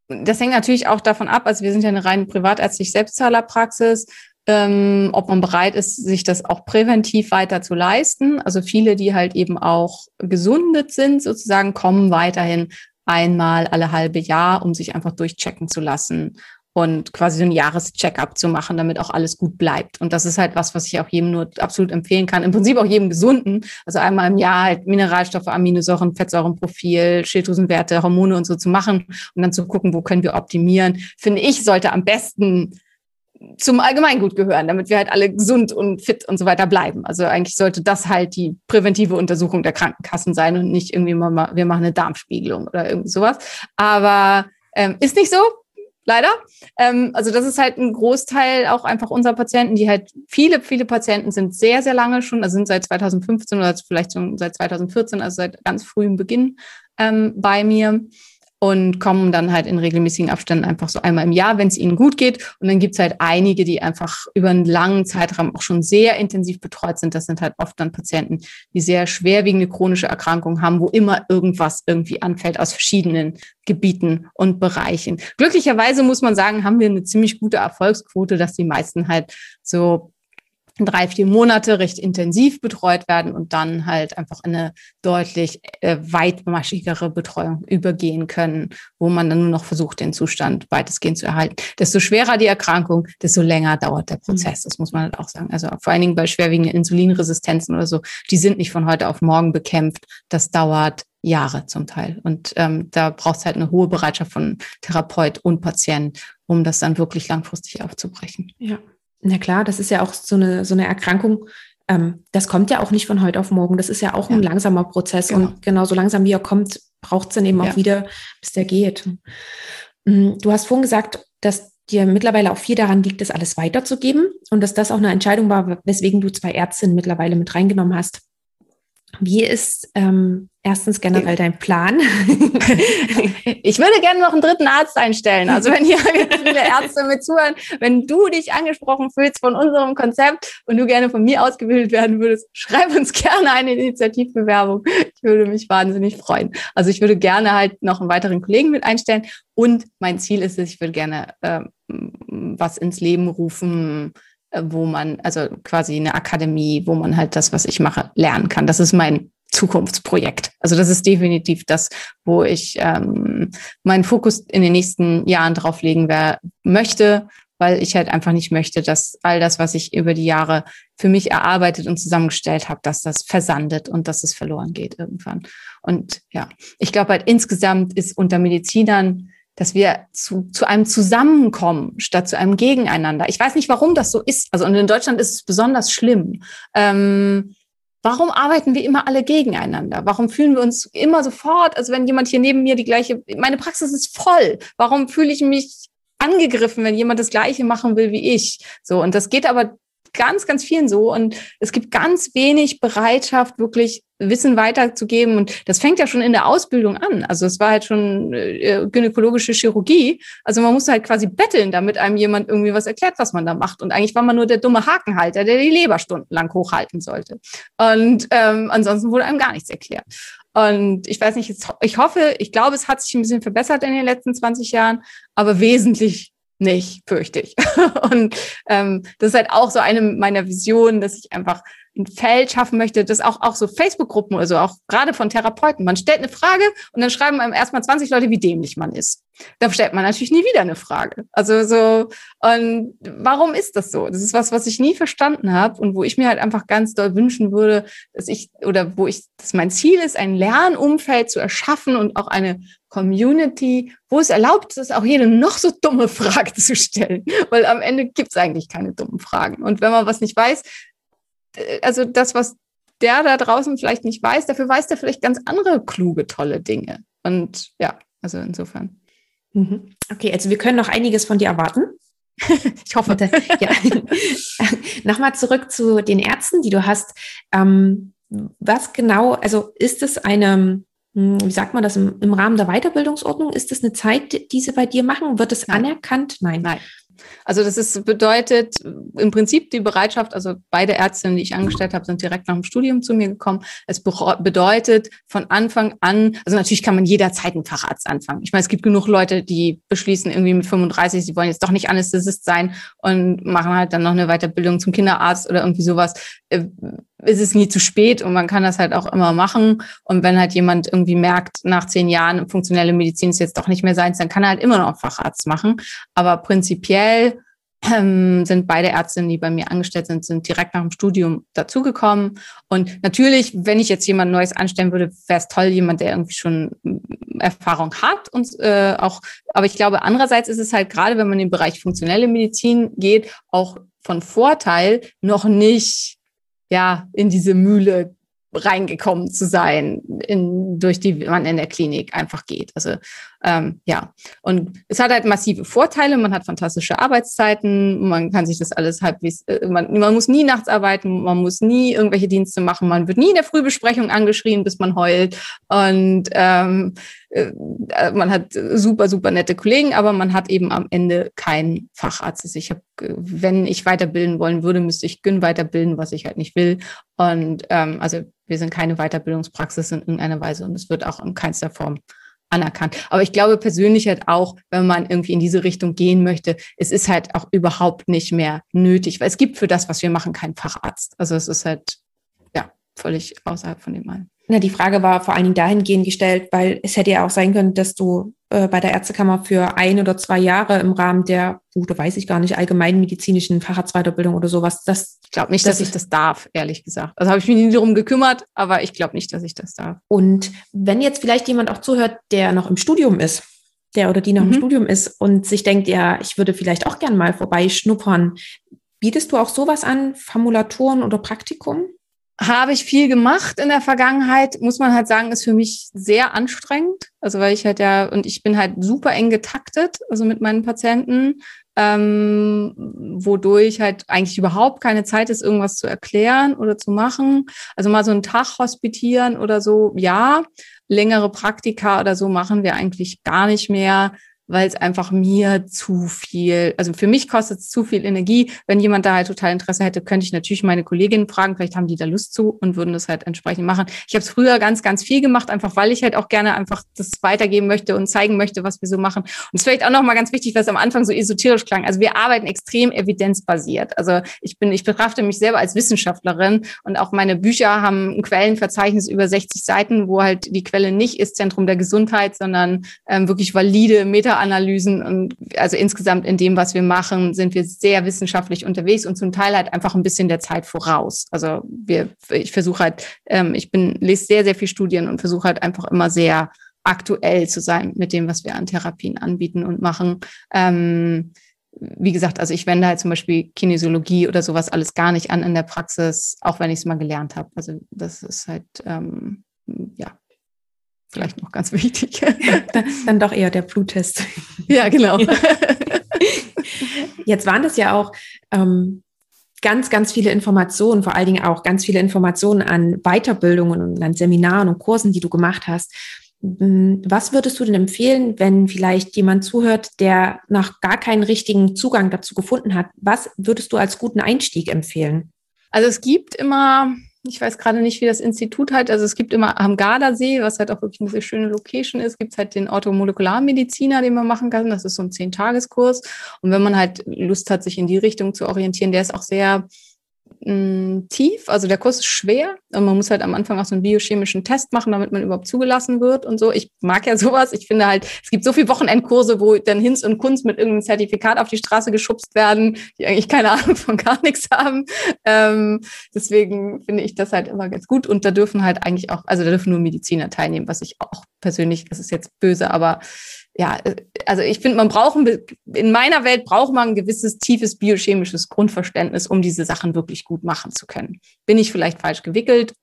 das hängt natürlich auch davon ab, also wir sind ja eine rein privatärztlich Selbstzahlerpraxis, ähm, ob man bereit ist, sich das auch präventiv weiter zu leisten. Also viele, die halt eben auch gesundet sind, sozusagen, kommen weiterhin einmal alle halbe Jahr, um sich einfach durchchecken zu lassen und quasi so ein Jahrescheckup zu machen, damit auch alles gut bleibt. Und das ist halt was, was ich auch jedem nur absolut empfehlen kann. Im Prinzip auch jedem Gesunden. Also einmal im Jahr halt Mineralstoffe, Aminosäuren, Fettsäurenprofil, Schilddrüsenwerte, Hormone und so zu machen und dann zu gucken, wo können wir optimieren. Finde ich, sollte am besten zum Allgemeingut gehören, damit wir halt alle gesund und fit und so weiter bleiben. Also eigentlich sollte das halt die präventive Untersuchung der Krankenkassen sein und nicht irgendwie mal, wir machen eine Darmspiegelung oder irgendwie sowas. Aber ähm, ist nicht so, leider. Ähm, also das ist halt ein Großteil auch einfach unserer Patienten, die halt viele, viele Patienten sind sehr, sehr lange schon, also sind seit 2015 oder vielleicht schon seit 2014, also seit ganz frühem Beginn ähm, bei mir und kommen dann halt in regelmäßigen Abständen einfach so einmal im Jahr, wenn es ihnen gut geht. Und dann gibt's halt einige, die einfach über einen langen Zeitraum auch schon sehr intensiv betreut sind. Das sind halt oft dann Patienten, die sehr schwerwiegende chronische Erkrankungen haben, wo immer irgendwas irgendwie anfällt aus verschiedenen Gebieten und Bereichen. Glücklicherweise muss man sagen, haben wir eine ziemlich gute Erfolgsquote, dass die meisten halt so drei, vier Monate recht intensiv betreut werden und dann halt einfach eine deutlich äh, weitmaschigere Betreuung übergehen können, wo man dann nur noch versucht, den Zustand weitestgehend zu erhalten. Desto schwerer die Erkrankung, desto länger dauert der Prozess. Mhm. Das muss man halt auch sagen. Also vor allen Dingen bei schwerwiegenden Insulinresistenzen oder so, die sind nicht von heute auf morgen bekämpft. Das dauert Jahre zum Teil. Und ähm, da braucht es halt eine hohe Bereitschaft von Therapeut und Patient, um das dann wirklich langfristig aufzubrechen.
Ja. Na klar, das ist ja auch so eine, so eine Erkrankung, ähm, das kommt ja auch nicht von heute auf morgen. Das ist ja auch ja. ein langsamer Prozess. Genau. Und genau so langsam wie er kommt, braucht es dann eben ja. auch wieder, bis der geht. Mm, du hast vorhin gesagt, dass dir mittlerweile auch viel daran liegt, das alles weiterzugeben und dass das auch eine Entscheidung war, weswegen du zwei Ärztinnen mittlerweile mit reingenommen hast. Wie ist ähm, erstens generell dein Plan? [laughs]
ich würde gerne noch einen dritten Arzt einstellen. Also wenn hier [laughs] viele Ärzte mit zuhören, wenn du dich angesprochen fühlst von unserem Konzept und du gerne von mir ausgebildet werden würdest, schreib uns gerne eine Initiativbewerbung. Ich würde mich wahnsinnig freuen. Also ich würde gerne halt noch einen weiteren Kollegen mit einstellen. Und mein Ziel ist es, ich würde gerne äh, was ins Leben rufen, wo man, also quasi eine Akademie, wo man halt das, was ich mache, lernen kann. Das ist mein Zukunftsprojekt. Also das ist definitiv das, wo ich ähm, meinen Fokus in den nächsten Jahren drauf legen wer möchte, weil ich halt einfach nicht möchte, dass all das, was ich über die Jahre für mich erarbeitet und zusammengestellt habe, dass das versandet und dass es verloren geht irgendwann. Und ja, ich glaube halt insgesamt ist unter Medizinern dass wir zu, zu einem Zusammenkommen statt zu einem Gegeneinander. Ich weiß nicht, warum das so ist. Also und in Deutschland ist es besonders schlimm. Ähm, warum arbeiten wir immer alle gegeneinander? Warum fühlen wir uns immer sofort, also wenn jemand hier neben mir die gleiche, meine Praxis ist voll. Warum fühle ich mich angegriffen, wenn jemand das Gleiche machen will wie ich? So und das geht aber ganz, ganz vielen so. Und es gibt ganz wenig Bereitschaft, wirklich Wissen weiterzugeben. Und das fängt ja schon in der Ausbildung an. Also es war halt schon äh, gynäkologische Chirurgie. Also man musste halt quasi betteln, damit einem jemand irgendwie was erklärt, was man da macht. Und eigentlich war man nur der dumme Hakenhalter, der die Leber stundenlang hochhalten sollte. Und ähm, ansonsten wurde einem gar nichts erklärt. Und ich weiß nicht, ich hoffe, ich glaube, es hat sich ein bisschen verbessert in den letzten 20 Jahren, aber wesentlich nicht, fürchte ich. [laughs] Und ähm, das ist halt auch so eine meiner Visionen, dass ich einfach ein Feld schaffen möchte, das auch, auch so Facebook-Gruppen oder so, auch gerade von Therapeuten. Man stellt eine Frage und dann schreiben einem erstmal 20 Leute, wie dämlich man ist. Da stellt man natürlich nie wieder eine Frage. Also so, und warum ist das so? Das ist was, was ich nie verstanden habe und wo ich mir halt einfach ganz doll wünschen würde, dass ich, oder wo ich, dass mein Ziel ist, ein Lernumfeld zu erschaffen und auch eine Community, wo es erlaubt ist, auch jede noch so dumme Frage [laughs] zu stellen. Weil am Ende gibt es eigentlich keine dummen Fragen. Und wenn man was nicht weiß, also das, was der da draußen vielleicht nicht weiß, dafür weiß der vielleicht ganz andere kluge, tolle Dinge. Und ja, also insofern.
Mhm. Okay, also wir können noch einiges von dir erwarten. [laughs]
ich hoffe. [laughs]
ja. [laughs] Nochmal zurück zu den Ärzten, die du hast. Ähm, was genau, also ist es eine, hm, wie sagt man das, im, im Rahmen der Weiterbildungsordnung? Ist das eine Zeit, die sie bei dir machen? Wird es anerkannt?
Nein. Nein. Also das ist, bedeutet im Prinzip die Bereitschaft, also beide Ärztinnen, die ich angestellt habe, sind direkt nach dem Studium zu mir gekommen. Es bedeutet von Anfang an, also natürlich kann man jederzeit einen Facharzt anfangen. Ich meine, es gibt genug Leute, die beschließen irgendwie mit 35, sie wollen jetzt doch nicht Anästhesist sein und machen halt dann noch eine Weiterbildung zum Kinderarzt oder irgendwie sowas. Ist es nie zu spät und man kann das halt auch immer machen. Und wenn halt jemand irgendwie merkt, nach zehn Jahren funktionelle Medizin ist jetzt doch nicht mehr sein, dann kann er halt immer noch Facharzt machen. Aber prinzipiell ähm, sind beide Ärztinnen, die bei mir angestellt sind, sind direkt nach dem Studium dazugekommen. Und natürlich, wenn ich jetzt jemand Neues anstellen würde, wäre es toll, jemand, der irgendwie schon Erfahrung hat und äh, auch. Aber ich glaube, andererseits ist es halt gerade, wenn man in den Bereich funktionelle Medizin geht, auch von Vorteil, noch nicht ja, in diese Mühle reingekommen zu sein, in, durch die man in der Klinik einfach geht. Also ähm, ja, und es hat halt massive Vorteile. Man hat fantastische Arbeitszeiten, man kann sich das alles halbwegs, äh, man, man muss nie nachts arbeiten, man muss nie irgendwelche Dienste machen, man wird nie in der Frühbesprechung angeschrien, bis man heult. Und ähm, äh, man hat super, super nette Kollegen, aber man hat eben am Ende keinen Facharzt. Also ich habe, wenn ich weiterbilden wollen würde, müsste ich Gyn weiterbilden, was ich halt nicht will. Und ähm, also wir sind keine Weiterbildungspraxis in irgendeiner Weise und es wird auch in keinster Form anerkannt. Aber ich glaube persönlich halt auch, wenn man irgendwie in diese Richtung gehen möchte, es ist halt auch überhaupt nicht mehr nötig, weil es gibt für das, was wir machen, keinen Facharzt. Also es ist halt, ja, völlig außerhalb von dem allen.
Na, die Frage war vor allen Dingen dahingehend gestellt, weil es hätte ja auch sein können, dass du äh, bei der Ärztekammer für ein oder zwei Jahre im Rahmen der, gute, weiß ich gar nicht, allgemeinmedizinischen Facharztweiterbildung oder sowas, das
ich glaube nicht, dass ich das darf, ehrlich gesagt. Also habe ich mich nie darum gekümmert, aber ich glaube nicht, dass ich das darf.
Und wenn jetzt vielleicht jemand auch zuhört, der noch im Studium ist, der oder die noch mhm. im Studium ist und sich denkt, ja, ich würde vielleicht auch gern mal vorbeischnuppern, bietest du auch sowas an, Formulaturen oder Praktikum?
Habe ich viel gemacht in der Vergangenheit, muss man halt sagen, ist für mich sehr anstrengend. Also weil ich halt ja, und ich bin halt super eng getaktet, also mit meinen Patienten ähm, wodurch halt eigentlich überhaupt keine Zeit ist, irgendwas zu erklären oder zu machen. Also mal so einen Tag hospitieren oder so, ja. Längere Praktika oder so machen wir eigentlich gar nicht mehr weil es einfach mir zu viel, also für mich kostet es zu viel Energie. Wenn jemand da halt total Interesse hätte, könnte ich natürlich meine Kolleginnen fragen, vielleicht haben die da Lust zu und würden das halt entsprechend machen. Ich habe es früher ganz, ganz viel gemacht, einfach weil ich halt auch gerne einfach das weitergeben möchte und zeigen möchte, was wir so machen. Und es ist vielleicht auch nochmal ganz wichtig, was am Anfang so esoterisch klang. Also wir arbeiten extrem evidenzbasiert. Also ich bin, ich betrachte mich selber als Wissenschaftlerin und auch meine Bücher haben ein Quellenverzeichnis über 60 Seiten, wo halt die Quelle nicht ist Zentrum der Gesundheit, sondern ähm, wirklich valide Meta Analysen und also insgesamt in dem, was wir machen, sind wir sehr wissenschaftlich unterwegs und zum Teil halt einfach ein bisschen der Zeit voraus. Also wir, ich versuche halt, ähm, ich bin, lese sehr, sehr viel Studien und versuche halt einfach immer sehr aktuell zu sein mit dem, was wir an Therapien anbieten und machen. Ähm, wie gesagt, also ich wende halt zum Beispiel Kinesiologie oder sowas alles gar nicht an in der Praxis, auch wenn ich es mal gelernt habe. Also das ist halt, ähm, ja, vielleicht noch ganz wichtig.
dann, dann doch eher der Bluttest.
Ja, genau.
Jetzt waren das ja auch ähm, ganz, ganz viele Informationen, vor allen Dingen auch ganz viele Informationen an Weiterbildungen und an Seminaren und Kursen, die du gemacht hast. Hm, was würdest du denn empfehlen, wenn vielleicht jemand zuhört, der noch gar keinen richtigen Zugang dazu gefunden hat? Was würdest du als guten Einstieg empfehlen?
Also es gibt immer ich weiß gerade nicht, wie das Institut halt, also es gibt immer am Gardasee, was halt auch wirklich eine sehr schöne Location ist, gibt es halt den Orthomolekularmediziner, den man machen kann. Das ist so ein Zehn-Tageskurs. Und wenn man halt Lust hat, sich in die Richtung zu orientieren, der ist auch sehr mh, tief. Also der Kurs ist schwer und man muss halt am Anfang auch so einen biochemischen Test machen, damit man überhaupt zugelassen wird und so. Ich mag ja [laughs] sowas. Ich finde halt, es gibt so viele Wochenendkurse, wo dann Hinz und Kunst mit irgendeinem Zertifikat auf die Straße geschubst werden, die eigentlich keine Ahnung von gar nichts haben. Ähm, deswegen finde ich das halt immer ganz gut. Und da dürfen halt eigentlich auch, also da dürfen nur Mediziner teilnehmen, was ich auch persönlich, das ist jetzt böse, aber ja, äh, also ich finde, man braucht, in meiner Welt braucht man ein gewisses tiefes biochemisches Grundverständnis, um diese Sachen wirklich gut machen zu können. Bin ich vielleicht falsch gewickelt,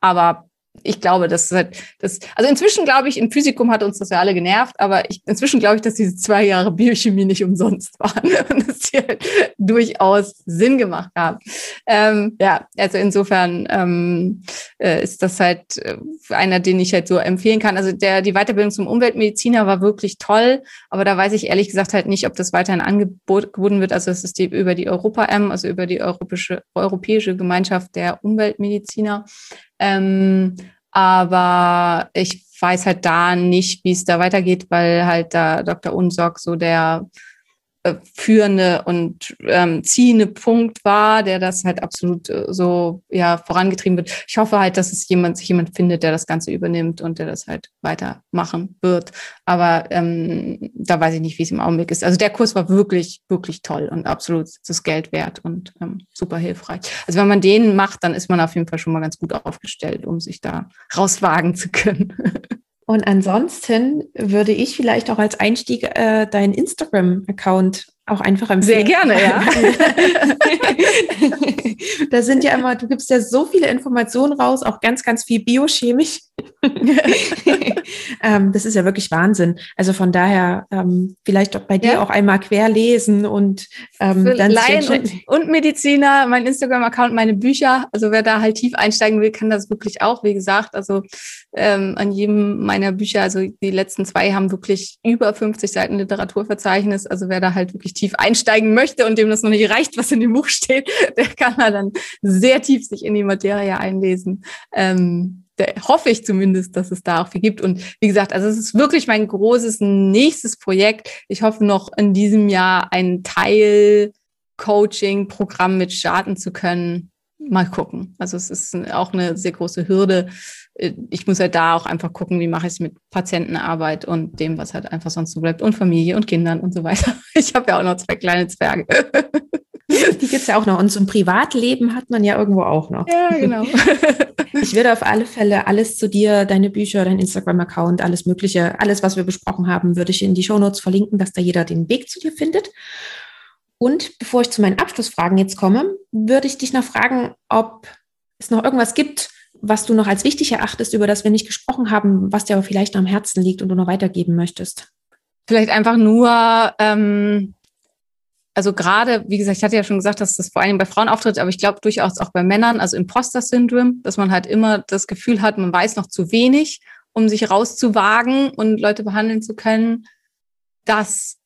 aber ich glaube, das ist halt, das, also inzwischen glaube ich, im Physikum hat uns das ja alle genervt, aber ich, inzwischen glaube ich, dass diese zwei Jahre Biochemie nicht umsonst [laughs] waren und dass die halt durchaus Sinn gemacht haben. Ähm, ja, also insofern ähm, äh, ist das halt äh, einer, den ich halt so empfehlen kann. Also der, die Weiterbildung zum Umweltmediziner war wirklich toll, aber da weiß ich ehrlich gesagt halt nicht, ob das weiterhin angeboten wird. Also es ist die, über die Europa-M, also über die Europäische, Europäische Gemeinschaft der Umweltmediziner. Ähm, aber ich weiß halt da nicht, wie es da weitergeht, weil halt da Dr. Unsorg so der führende und ähm, ziehende Punkt war, der das halt absolut äh, so ja vorangetrieben wird. Ich hoffe halt, dass es jemand sich jemand findet, der das Ganze übernimmt und der das halt weitermachen wird. Aber ähm, da weiß ich nicht, wie es im Augenblick ist. Also der Kurs war wirklich wirklich toll und absolut das Geld wert und ähm, super hilfreich. Also wenn man den macht, dann ist man auf jeden Fall schon mal ganz gut aufgestellt, um sich da rauswagen zu können. [laughs]
Und ansonsten würde ich vielleicht auch als Einstieg äh, deinen Instagram-Account auch einfach empfehlen.
Sehr gerne, ja. [laughs]
da sind ja immer, du gibst ja so viele Informationen raus, auch ganz, ganz viel biochemisch. [laughs] ähm, das ist ja wirklich Wahnsinn. Also von daher ähm, vielleicht auch bei dir ja. auch einmal querlesen und
ähm, dann Laien und, und, Mediziner, mein Instagram-Account, meine Bücher. Also wer da halt tief einsteigen will, kann das wirklich auch. Wie gesagt, also ähm, an jedem meiner Bücher, also die letzten zwei haben wirklich über 50 Seiten Literaturverzeichnis. Also wer da halt wirklich tief einsteigen möchte und dem das noch nicht reicht, was in dem Buch steht, [laughs] der kann da dann sehr tief sich in die Materie einlesen. Ähm, hoffe ich zumindest, dass es da auch viel gibt. Und wie gesagt, also es ist wirklich mein großes nächstes Projekt. Ich hoffe noch in diesem Jahr ein Teil Coaching-Programm mit starten zu können. Mal gucken. Also es ist auch eine sehr große Hürde. Ich muss halt da auch einfach gucken, wie mache ich es mit Patientenarbeit und dem, was halt einfach sonst so bleibt und Familie und Kindern und so weiter. [laughs] Ich habe ja auch noch zwei kleine Zwerge.
Die gibt es ja auch noch. Und so ein Privatleben hat man ja irgendwo auch noch.
Ja, genau. [laughs] [laughs]
Ich werde auf alle Fälle alles zu dir, deine Bücher, dein Instagram-Account, alles Mögliche, alles, was wir besprochen haben, würde ich in die Shownotes verlinken, dass da jeder den Weg zu dir findet. Und bevor ich zu meinen Abschlussfragen jetzt komme, würde ich dich noch fragen, ob es noch irgendwas gibt, was du noch als wichtig erachtest, über das wir nicht gesprochen haben, was dir aber vielleicht noch am Herzen liegt und du noch weitergeben möchtest.
Vielleicht einfach nur, ähm, also gerade, wie gesagt, ich hatte ja schon gesagt, dass das vor allem bei Frauen auftritt, aber ich glaube durchaus auch bei Männern, also Imposter-Syndrom, dass man halt immer das Gefühl hat, man weiß noch zu wenig, um sich rauszuwagen und Leute behandeln zu können. Das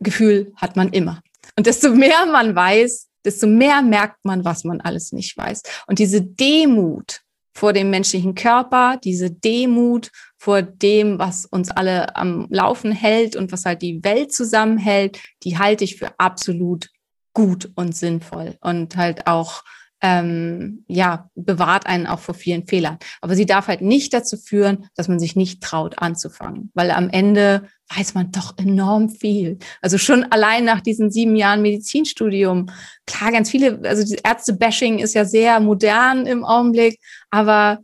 Gefühl hat man immer. Und desto mehr man weiß, desto mehr merkt man, was man alles nicht weiß. Und diese Demut vor dem menschlichen Körper, diese Demut vor dem, was uns alle am Laufen hält und was halt die Welt zusammenhält, die halte ich für absolut gut und sinnvoll und halt auch ähm, ja, bewahrt einen auch vor vielen Fehlern. Aber sie darf halt nicht dazu führen, dass man sich nicht traut anzufangen, weil am Ende weiß man doch enorm viel. Also schon allein nach diesen sieben Jahren Medizinstudium, klar, ganz viele, also Ärzte-Bashing ist ja sehr modern im Augenblick, aber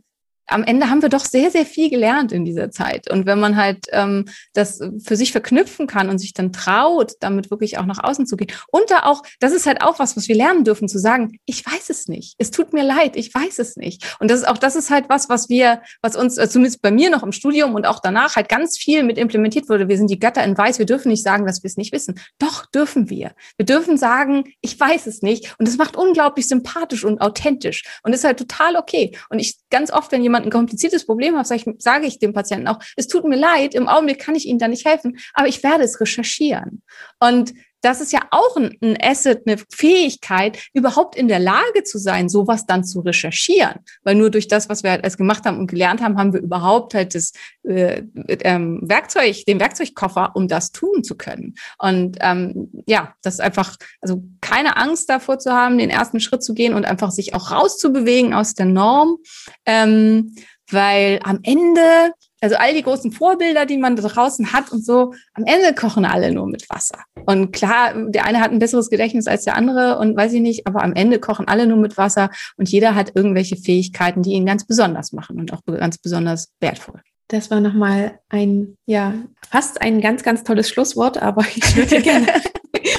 am Ende haben wir doch sehr, sehr viel gelernt in dieser Zeit. Und wenn man halt ähm, das für sich verknüpfen kann und sich dann traut, damit wirklich auch nach außen zu gehen. Und da auch, das ist halt auch was, was wir lernen dürfen, zu sagen, ich weiß es nicht. Es tut mir leid, ich weiß es nicht. Und das ist auch, das ist halt was, was wir, was uns, äh, zumindest bei mir noch im Studium und auch danach halt ganz viel mit implementiert wurde. Wir sind die Götter in Weiß. Wir dürfen nicht sagen, dass wir es nicht wissen. Doch, dürfen wir. Wir dürfen sagen, ich weiß es nicht. Und das macht unglaublich sympathisch und authentisch. Und ist halt total okay. Und ich ganz oft, wenn jemand jemand ein kompliziertes Problem hat, sage ich, sage ich dem Patienten auch, es tut mir leid, im Augenblick kann ich Ihnen da nicht helfen, aber ich werde es recherchieren. Und das ist ja auch ein, Asset, eine Fähigkeit, überhaupt in der Lage zu sein, sowas dann zu recherchieren. Weil nur durch das, was wir halt als gemacht haben und gelernt haben, haben wir überhaupt halt das äh, ähm, Werkzeug, den Werkzeugkoffer, um das tun zu können. Und ähm, ja, das ist einfach, also keine Angst davor zu haben, den ersten Schritt zu gehen und einfach sich auch rauszubewegen aus der Norm. Ähm, weil am Ende also all die großen Vorbilder, die man da draußen hat und so, am Ende kochen alle nur mit Wasser. Und klar, der eine hat ein besseres Gedächtnis als der andere und weiß ich nicht, aber am Ende kochen alle nur mit Wasser und jeder hat irgendwelche Fähigkeiten, die ihn ganz besonders machen und auch ganz besonders wertvoll.
Das war nochmal ein, ja, fast ein ganz, ganz tolles Schlusswort, aber ich würde [laughs] gerne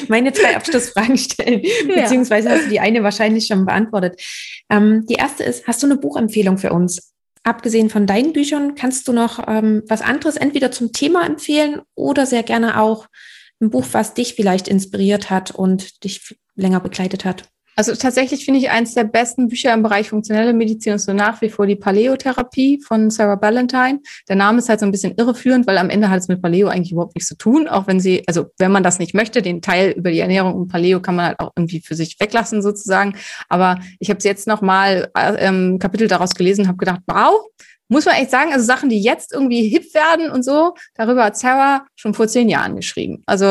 meine zwei Abschlussfragen stellen, ja. beziehungsweise hast du die eine wahrscheinlich schon beantwortet. Ähm, die erste ist, hast du eine Buchempfehlung für uns? Abgesehen von deinen Büchern, kannst du noch ähm, was anderes entweder zum Thema empfehlen oder sehr gerne auch ein Buch, was dich vielleicht inspiriert hat und dich länger begleitet hat?
Also tatsächlich finde ich eins der besten Bücher im Bereich funktionelle Medizin ist so nach wie vor die Paleotherapie von Sarah Ballantyne. Der Name ist halt so ein bisschen irreführend, weil am Ende hat es mit Paleo eigentlich überhaupt nichts zu tun, auch wenn sie, also wenn man das nicht möchte, den Teil über die Ernährung und Paleo kann man halt auch irgendwie für sich weglassen sozusagen. Aber ich habe jetzt noch mal äh, ähm, Kapitel daraus gelesen, habe gedacht, wow, muss man echt sagen, also Sachen, die jetzt irgendwie hip werden und so, darüber hat Sarah schon vor zehn Jahren geschrieben. Also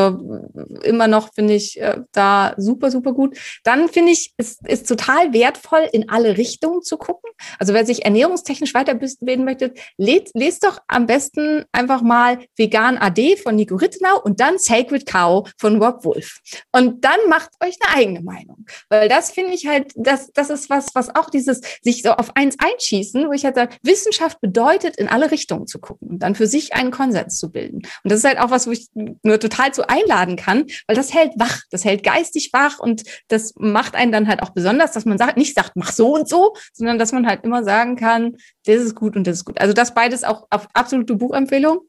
äh, immer noch finde ich äh, da super, super gut. Dann finde ich, es ist total wertvoll, in alle Richtungen zu gucken. Also wer sich ernährungstechnisch weiterbilden möchte, lest, lest doch am besten einfach mal Vegan AD von Nico Rittenau und dann Sacred Cow von Rob Wolf. Und dann macht euch eine eigene Meinung. Weil das finde ich halt, das, das ist was, was auch dieses sich so auf eins einschießen, wo ich halt sage, Wissenschaft Wissenschaft bedeutet, in alle Richtungen zu gucken und dann für sich einen Konsens zu bilden. Und das ist halt auch was, wo ich nur total zu einladen kann, weil das hält wach, das hält geistig wach und das macht einen dann halt auch besonders, dass man sagt, nicht sagt, mach so und so, sondern dass man halt immer sagen kann, das ist gut und das ist gut. Also das beides auch auf absolute Buchempfehlung.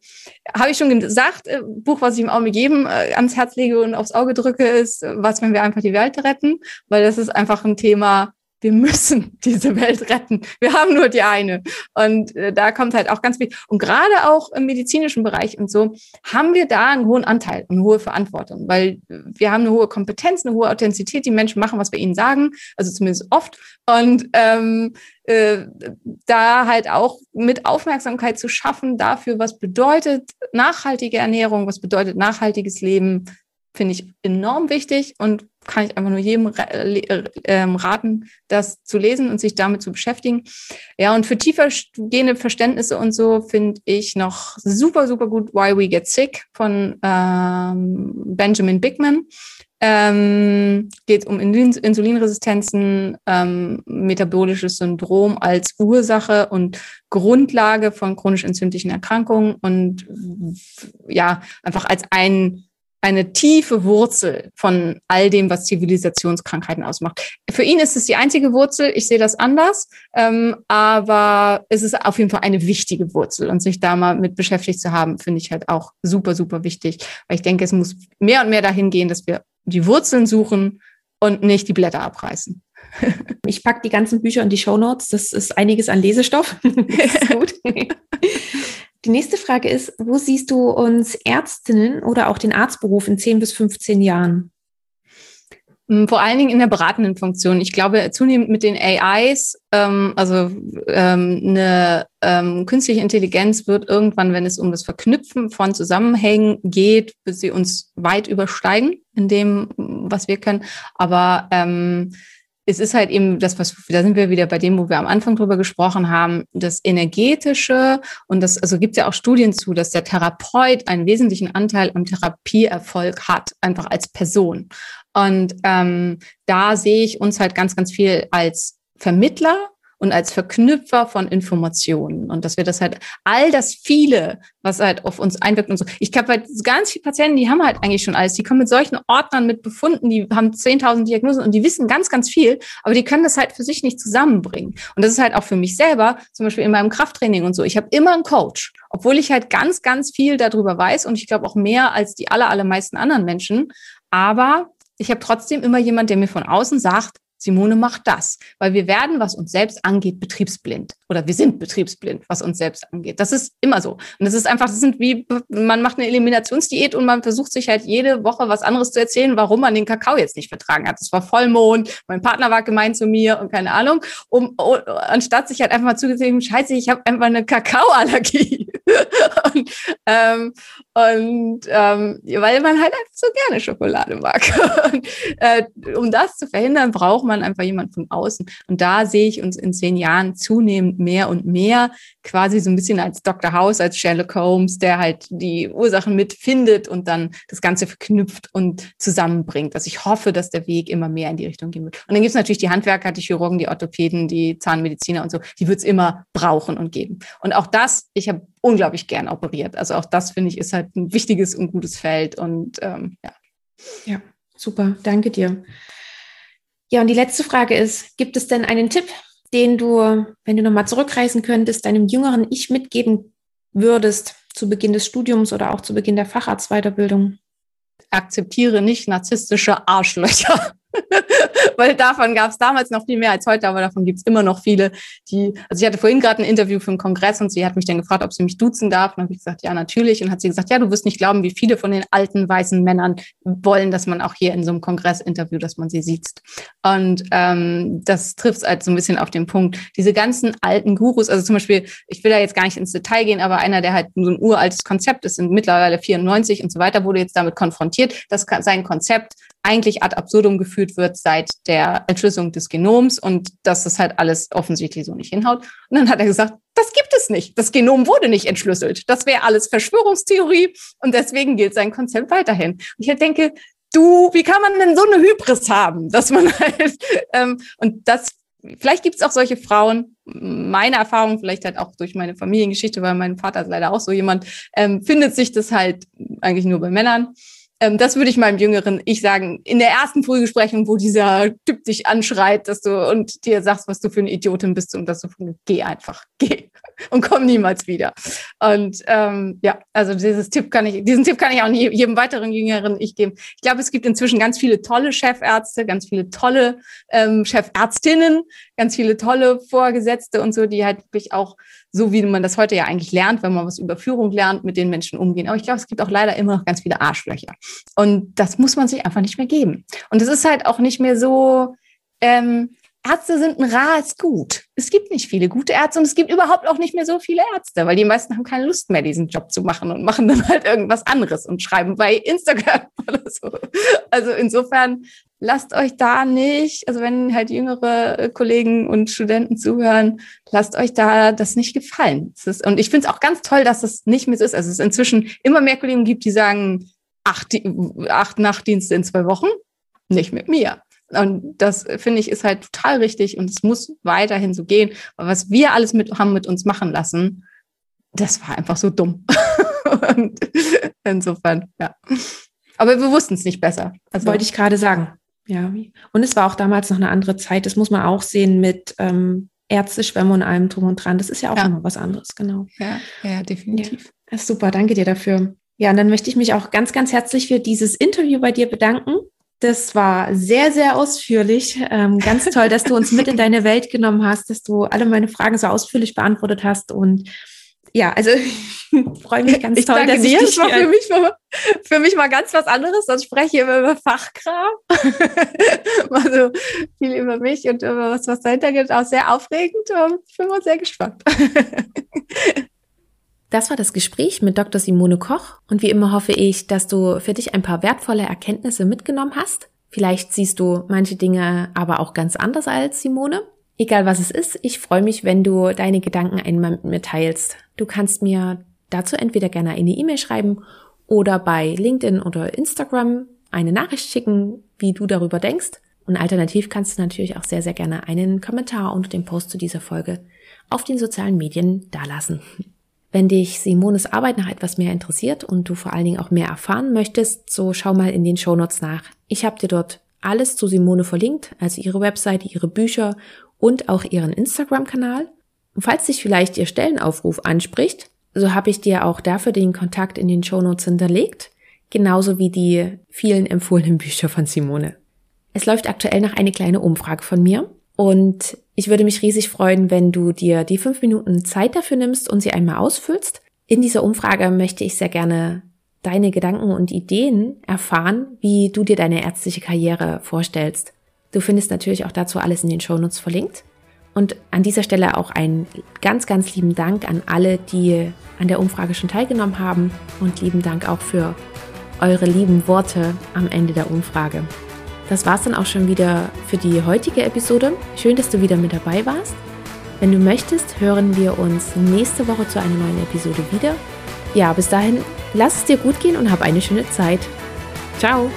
Habe ich schon gesagt, äh, Buch, was ich im Augenblick jedem äh, ans Herz lege und aufs Auge drücke, ist, was, wenn wir einfach die Welt retten, weil das ist einfach ein Thema, wir müssen diese Welt retten. Wir haben nur die eine. Und äh, da kommt halt auch ganz viel. Und gerade auch im medizinischen Bereich und so haben wir da einen hohen Anteil und hohe Verantwortung, weil wir haben eine hohe Kompetenz, eine hohe Authentizität. Die Menschen machen, was wir ihnen sagen, also zumindest oft. Und ähm, äh, da halt auch mit Aufmerksamkeit zu schaffen dafür, was bedeutet nachhaltige Ernährung, was bedeutet nachhaltiges Leben, finde ich enorm wichtig und kann ich einfach nur jedem äh, ähm, raten, das zu lesen und sich damit zu beschäftigen. Ja, und für tiefer gehende Verständnisse und so finde ich noch super, super gut Why We Get Sick von ähm, Benjamin Bigman. Ähm, geht um Insulinresistenzen, ähm, metabolisches Syndrom als Ursache und Grundlage von chronisch entzündlichen Erkrankungen und ja, einfach als ein eine tiefe Wurzel von all dem, was Zivilisationskrankheiten ausmacht. Für ihn ist es die einzige Wurzel. Ich sehe das anders, ähm, aber es ist auf jeden Fall eine wichtige Wurzel und sich da mal mit beschäftigt zu haben, finde ich halt auch super, super wichtig, weil ich denke, es muss mehr und mehr dahin gehen, dass wir die Wurzeln suchen und nicht die Blätter abreißen. [laughs]
Ich packe die ganzen Bücher in die Show Notes. Das ist einiges an Lesestoff. [laughs] gut. [laughs] Die nächste Frage ist, wo siehst du uns Ärztinnen oder auch den Arztberuf in 10 bis 15 Jahren?
Hm, vor allen Dingen in der beratenden Funktion. Ich glaube, zunehmend mit den AIs, ähm, also ähm, eine ähm, künstliche Intelligenz wird irgendwann, wenn es um das Verknüpfen von Zusammenhängen geht, wird sie uns weit übersteigen in dem, was wir können. Aber ähm, es ist halt eben das, was, da sind wir wieder bei dem, wo wir am Anfang drüber gesprochen haben, das Energetische und das, also gibt ja auch Studien zu, dass der Therapeut einen wesentlichen Anteil am Therapieerfolg hat, einfach als Person. Und ähm, da sehe ich uns halt ganz, ganz viel als Vermittler und als Verknüpfer von Informationen. Und dass wir das halt, all das viele, was halt auf uns einwirkt und so. Ich habe halt ganz viele Patienten, die haben halt eigentlich schon alles. Die kommen mit solchen Ordnern mit Befunden, die haben 10.000 Diagnosen und die wissen ganz, ganz viel, aber die können das halt für sich nicht zusammenbringen. Und das ist halt auch für mich selber, zum Beispiel in meinem Krafttraining und so. Ich habe immer einen Coach, obwohl ich halt ganz, ganz viel darüber weiß und ich glaube auch mehr als die aller, allermeisten anderen Menschen. Aber ich habe trotzdem immer jemand, der mir von außen sagt, Simone macht das, weil wir werden, was uns selbst angeht, betriebsblind oder wir sind betriebsblind, was uns selbst angeht. Das ist immer so. Und das ist einfach, das sind wie, man macht eine Eliminationsdiät und man versucht sich halt jede Woche was anderes zu erzählen, warum man den Kakao jetzt nicht vertragen hat. Es war Vollmond, mein Partner war gemein zu mir und keine Ahnung, um, um anstatt sich halt einfach mal zugegeben, scheiße, ich habe einfach eine Kakaoallergie. [laughs] und, ähm, und ähm, weil man halt einfach so gerne Schokolade mag. [laughs] und, äh, um das zu verhindern, braucht man einfach jemand von außen. Und da sehe ich uns in zehn Jahren zunehmend mehr und mehr quasi so ein bisschen als Dr. House, als Sherlock Holmes, der halt die Ursachen mitfindet und dann das Ganze verknüpft und zusammenbringt. Also ich hoffe, dass der Weg immer mehr in die Richtung gehen wird. Und dann gibt es natürlich die Handwerker, die Chirurgen, die Orthopäden, die Zahnmediziner und so, die wird es immer brauchen und geben. Und auch das, ich habe unglaublich gern operiert. Also auch das, finde ich, ist halt ein wichtiges und gutes Feld. Und ähm, ja.
Ja, super. Danke dir. Ja, und die letzte Frage ist, gibt es denn einen Tipp, den du, wenn du nochmal zurückreisen könntest, deinem jüngeren Ich mitgeben würdest zu Beginn des Studiums oder auch zu Beginn der Facharztweiterbildung?
Akzeptiere nicht narzisstische Arschlöcher. [laughs] Weil davon gab es damals noch viel mehr als heute, aber davon gibt es immer noch viele, die, also ich hatte vorhin gerade ein Interview für einen Kongress und sie hat mich dann gefragt, ob sie mich duzen darf. Und habe ich gesagt, ja, natürlich. Und hat sie gesagt, ja, du wirst nicht glauben, wie viele von den alten weißen Männern wollen, dass man auch hier in so einem Kongressinterview, dass man sie sieht. Und ähm, das trifft halt so ein bisschen auf den Punkt. Diese ganzen alten Gurus, also zum Beispiel, ich will da jetzt gar nicht ins Detail gehen, aber einer, der halt so ein uraltes Konzept ist, sind mittlerweile 94 und so weiter, wurde jetzt damit konfrontiert, dass sein Konzept eigentlich ad absurdum geführt wird seit der Entschlüsselung des Genoms und dass das halt alles offensichtlich so nicht hinhaut. Und dann hat er gesagt, das gibt es nicht. Das Genom wurde nicht entschlüsselt. Das wäre alles Verschwörungstheorie und deswegen gilt sein Konzept weiterhin. Und ich denke, du, wie kann man denn so eine Hybris haben, dass man halt, [laughs] ähm, und das, vielleicht gibt es auch solche Frauen, meine Erfahrung, vielleicht halt auch durch meine Familiengeschichte, weil mein Vater ist leider auch so jemand, ähm, findet sich das halt eigentlich nur bei Männern. Ähm, das würde ich meinem jüngeren Ich sagen. In der ersten Frühgesprechung, wo dieser Typ dich anschreit, dass du und dir sagst, was du für eine Idiotin bist und dass du geh einfach, geh und komm niemals wieder. Und ähm, ja, also dieses Tipp kann ich, diesen Tipp kann ich auch jedem weiteren jüngeren Ich geben. Ich glaube, es gibt inzwischen ganz viele tolle Chefärzte, ganz viele tolle ähm, Chefärztinnen, ganz viele tolle Vorgesetzte und so, die halt wirklich auch so wie man das heute ja eigentlich lernt, wenn man was über Führung lernt, mit den Menschen umgehen. Aber ich glaube, es gibt auch leider immer noch ganz viele Arschlöcher. Und das muss man sich einfach nicht mehr geben. Und es ist halt auch nicht mehr so, ähm, Ärzte sind ein rares Gut. Es gibt nicht viele gute Ärzte und es gibt überhaupt auch nicht mehr so viele Ärzte, weil die meisten haben keine Lust mehr, diesen Job zu machen und machen dann halt irgendwas anderes und schreiben bei Instagram [laughs] oder so. Also insofern lasst euch da nicht, also wenn halt jüngere Kollegen und Studenten zuhören, lasst euch da das nicht gefallen. Ist, und ich finde es auch ganz toll, dass das nicht mehr so ist. Also es inzwischen immer mehr Kollegen gibt, die sagen, acht, acht Nachtdienste in zwei Wochen, nicht mit mir. Und das finde ich ist halt total richtig und es muss weiterhin so gehen. Aber was wir alles mit, haben mit uns machen lassen, das war einfach so dumm. [laughs] und insofern, ja. Aber wir wussten es nicht besser.
Also, Wollte ich gerade sagen. Ja. Und es war auch damals noch eine andere Zeit. Das muss man auch sehen mit ähm, Ärzteschwämme und allem drum und dran. Das ist ja auch ja. immer was anderes, genau.
Ja, ja definitiv.
Ja. Super, danke dir dafür. Ja, und dann möchte ich mich auch ganz, ganz herzlich für dieses Interview bei dir bedanken. Das war sehr, sehr ausführlich. Ähm, ganz toll, dass du uns mit in [laughs] deine Welt genommen hast, dass du alle meine Fragen so ausführlich beantwortet hast. Und ja, also [laughs] ich freue mich ganz
ich
toll,
dass dir. ich dich das war für mich, für, für, mich mal ganz was anderes. Sonst spreche ich immer über Fachkram. [laughs] mal so viel über mich und über was, was dahinter geht. Auch sehr aufregend. Ich bin mal sehr gespannt.
Das war das Gespräch mit Dr. Simone Koch und wie immer hoffe ich, dass du für dich ein paar wertvolle Erkenntnisse mitgenommen hast. Vielleicht siehst du manche Dinge aber auch ganz anders als Simone. Egal was es ist, ich freue mich, wenn du deine Gedanken einmal mit mir teilst. Du kannst mir dazu entweder gerne eine E-Mail schreiben oder bei LinkedIn oder Instagram eine Nachricht schicken, wie du darüber denkst. Und alternativ kannst du natürlich auch sehr, sehr gerne einen Kommentar unter dem Post zu dieser Folge auf den sozialen Medien dalassen. Wenn dich Simones Arbeit noch etwas mehr interessiert und du vor allen Dingen auch mehr erfahren möchtest, so schau mal in den Shownotes nach. Ich habe dir dort alles zu Simone verlinkt, also ihre Webseite, ihre Bücher und auch ihren Instagram-Kanal. Und falls dich vielleicht ihr Stellenaufruf anspricht, so habe ich dir auch dafür den Kontakt in den Shownotes hinterlegt, genauso wie die vielen empfohlenen Bücher von Simone. Es läuft aktuell noch eine kleine Umfrage von mir und ich würde mich riesig freuen, wenn du dir die fünf Minuten Zeit dafür nimmst und sie einmal ausfüllst. In dieser Umfrage möchte ich sehr gerne deine Gedanken und Ideen erfahren, wie du dir deine ärztliche Karriere vorstellst. Du findest natürlich auch dazu alles in den Shownotes verlinkt. Und an dieser Stelle auch einen ganz, ganz lieben Dank an alle, die an der Umfrage schon teilgenommen haben und lieben Dank auch für eure lieben Worte am Ende der Umfrage. Das war's dann auch schon wieder für die heutige Episode. Schön, dass du wieder mit dabei warst. Wenn du möchtest, hören wir uns nächste Woche zu einer neuen Episode wieder. Ja, bis dahin, lass es dir gut gehen und hab eine schöne Zeit. Ciao!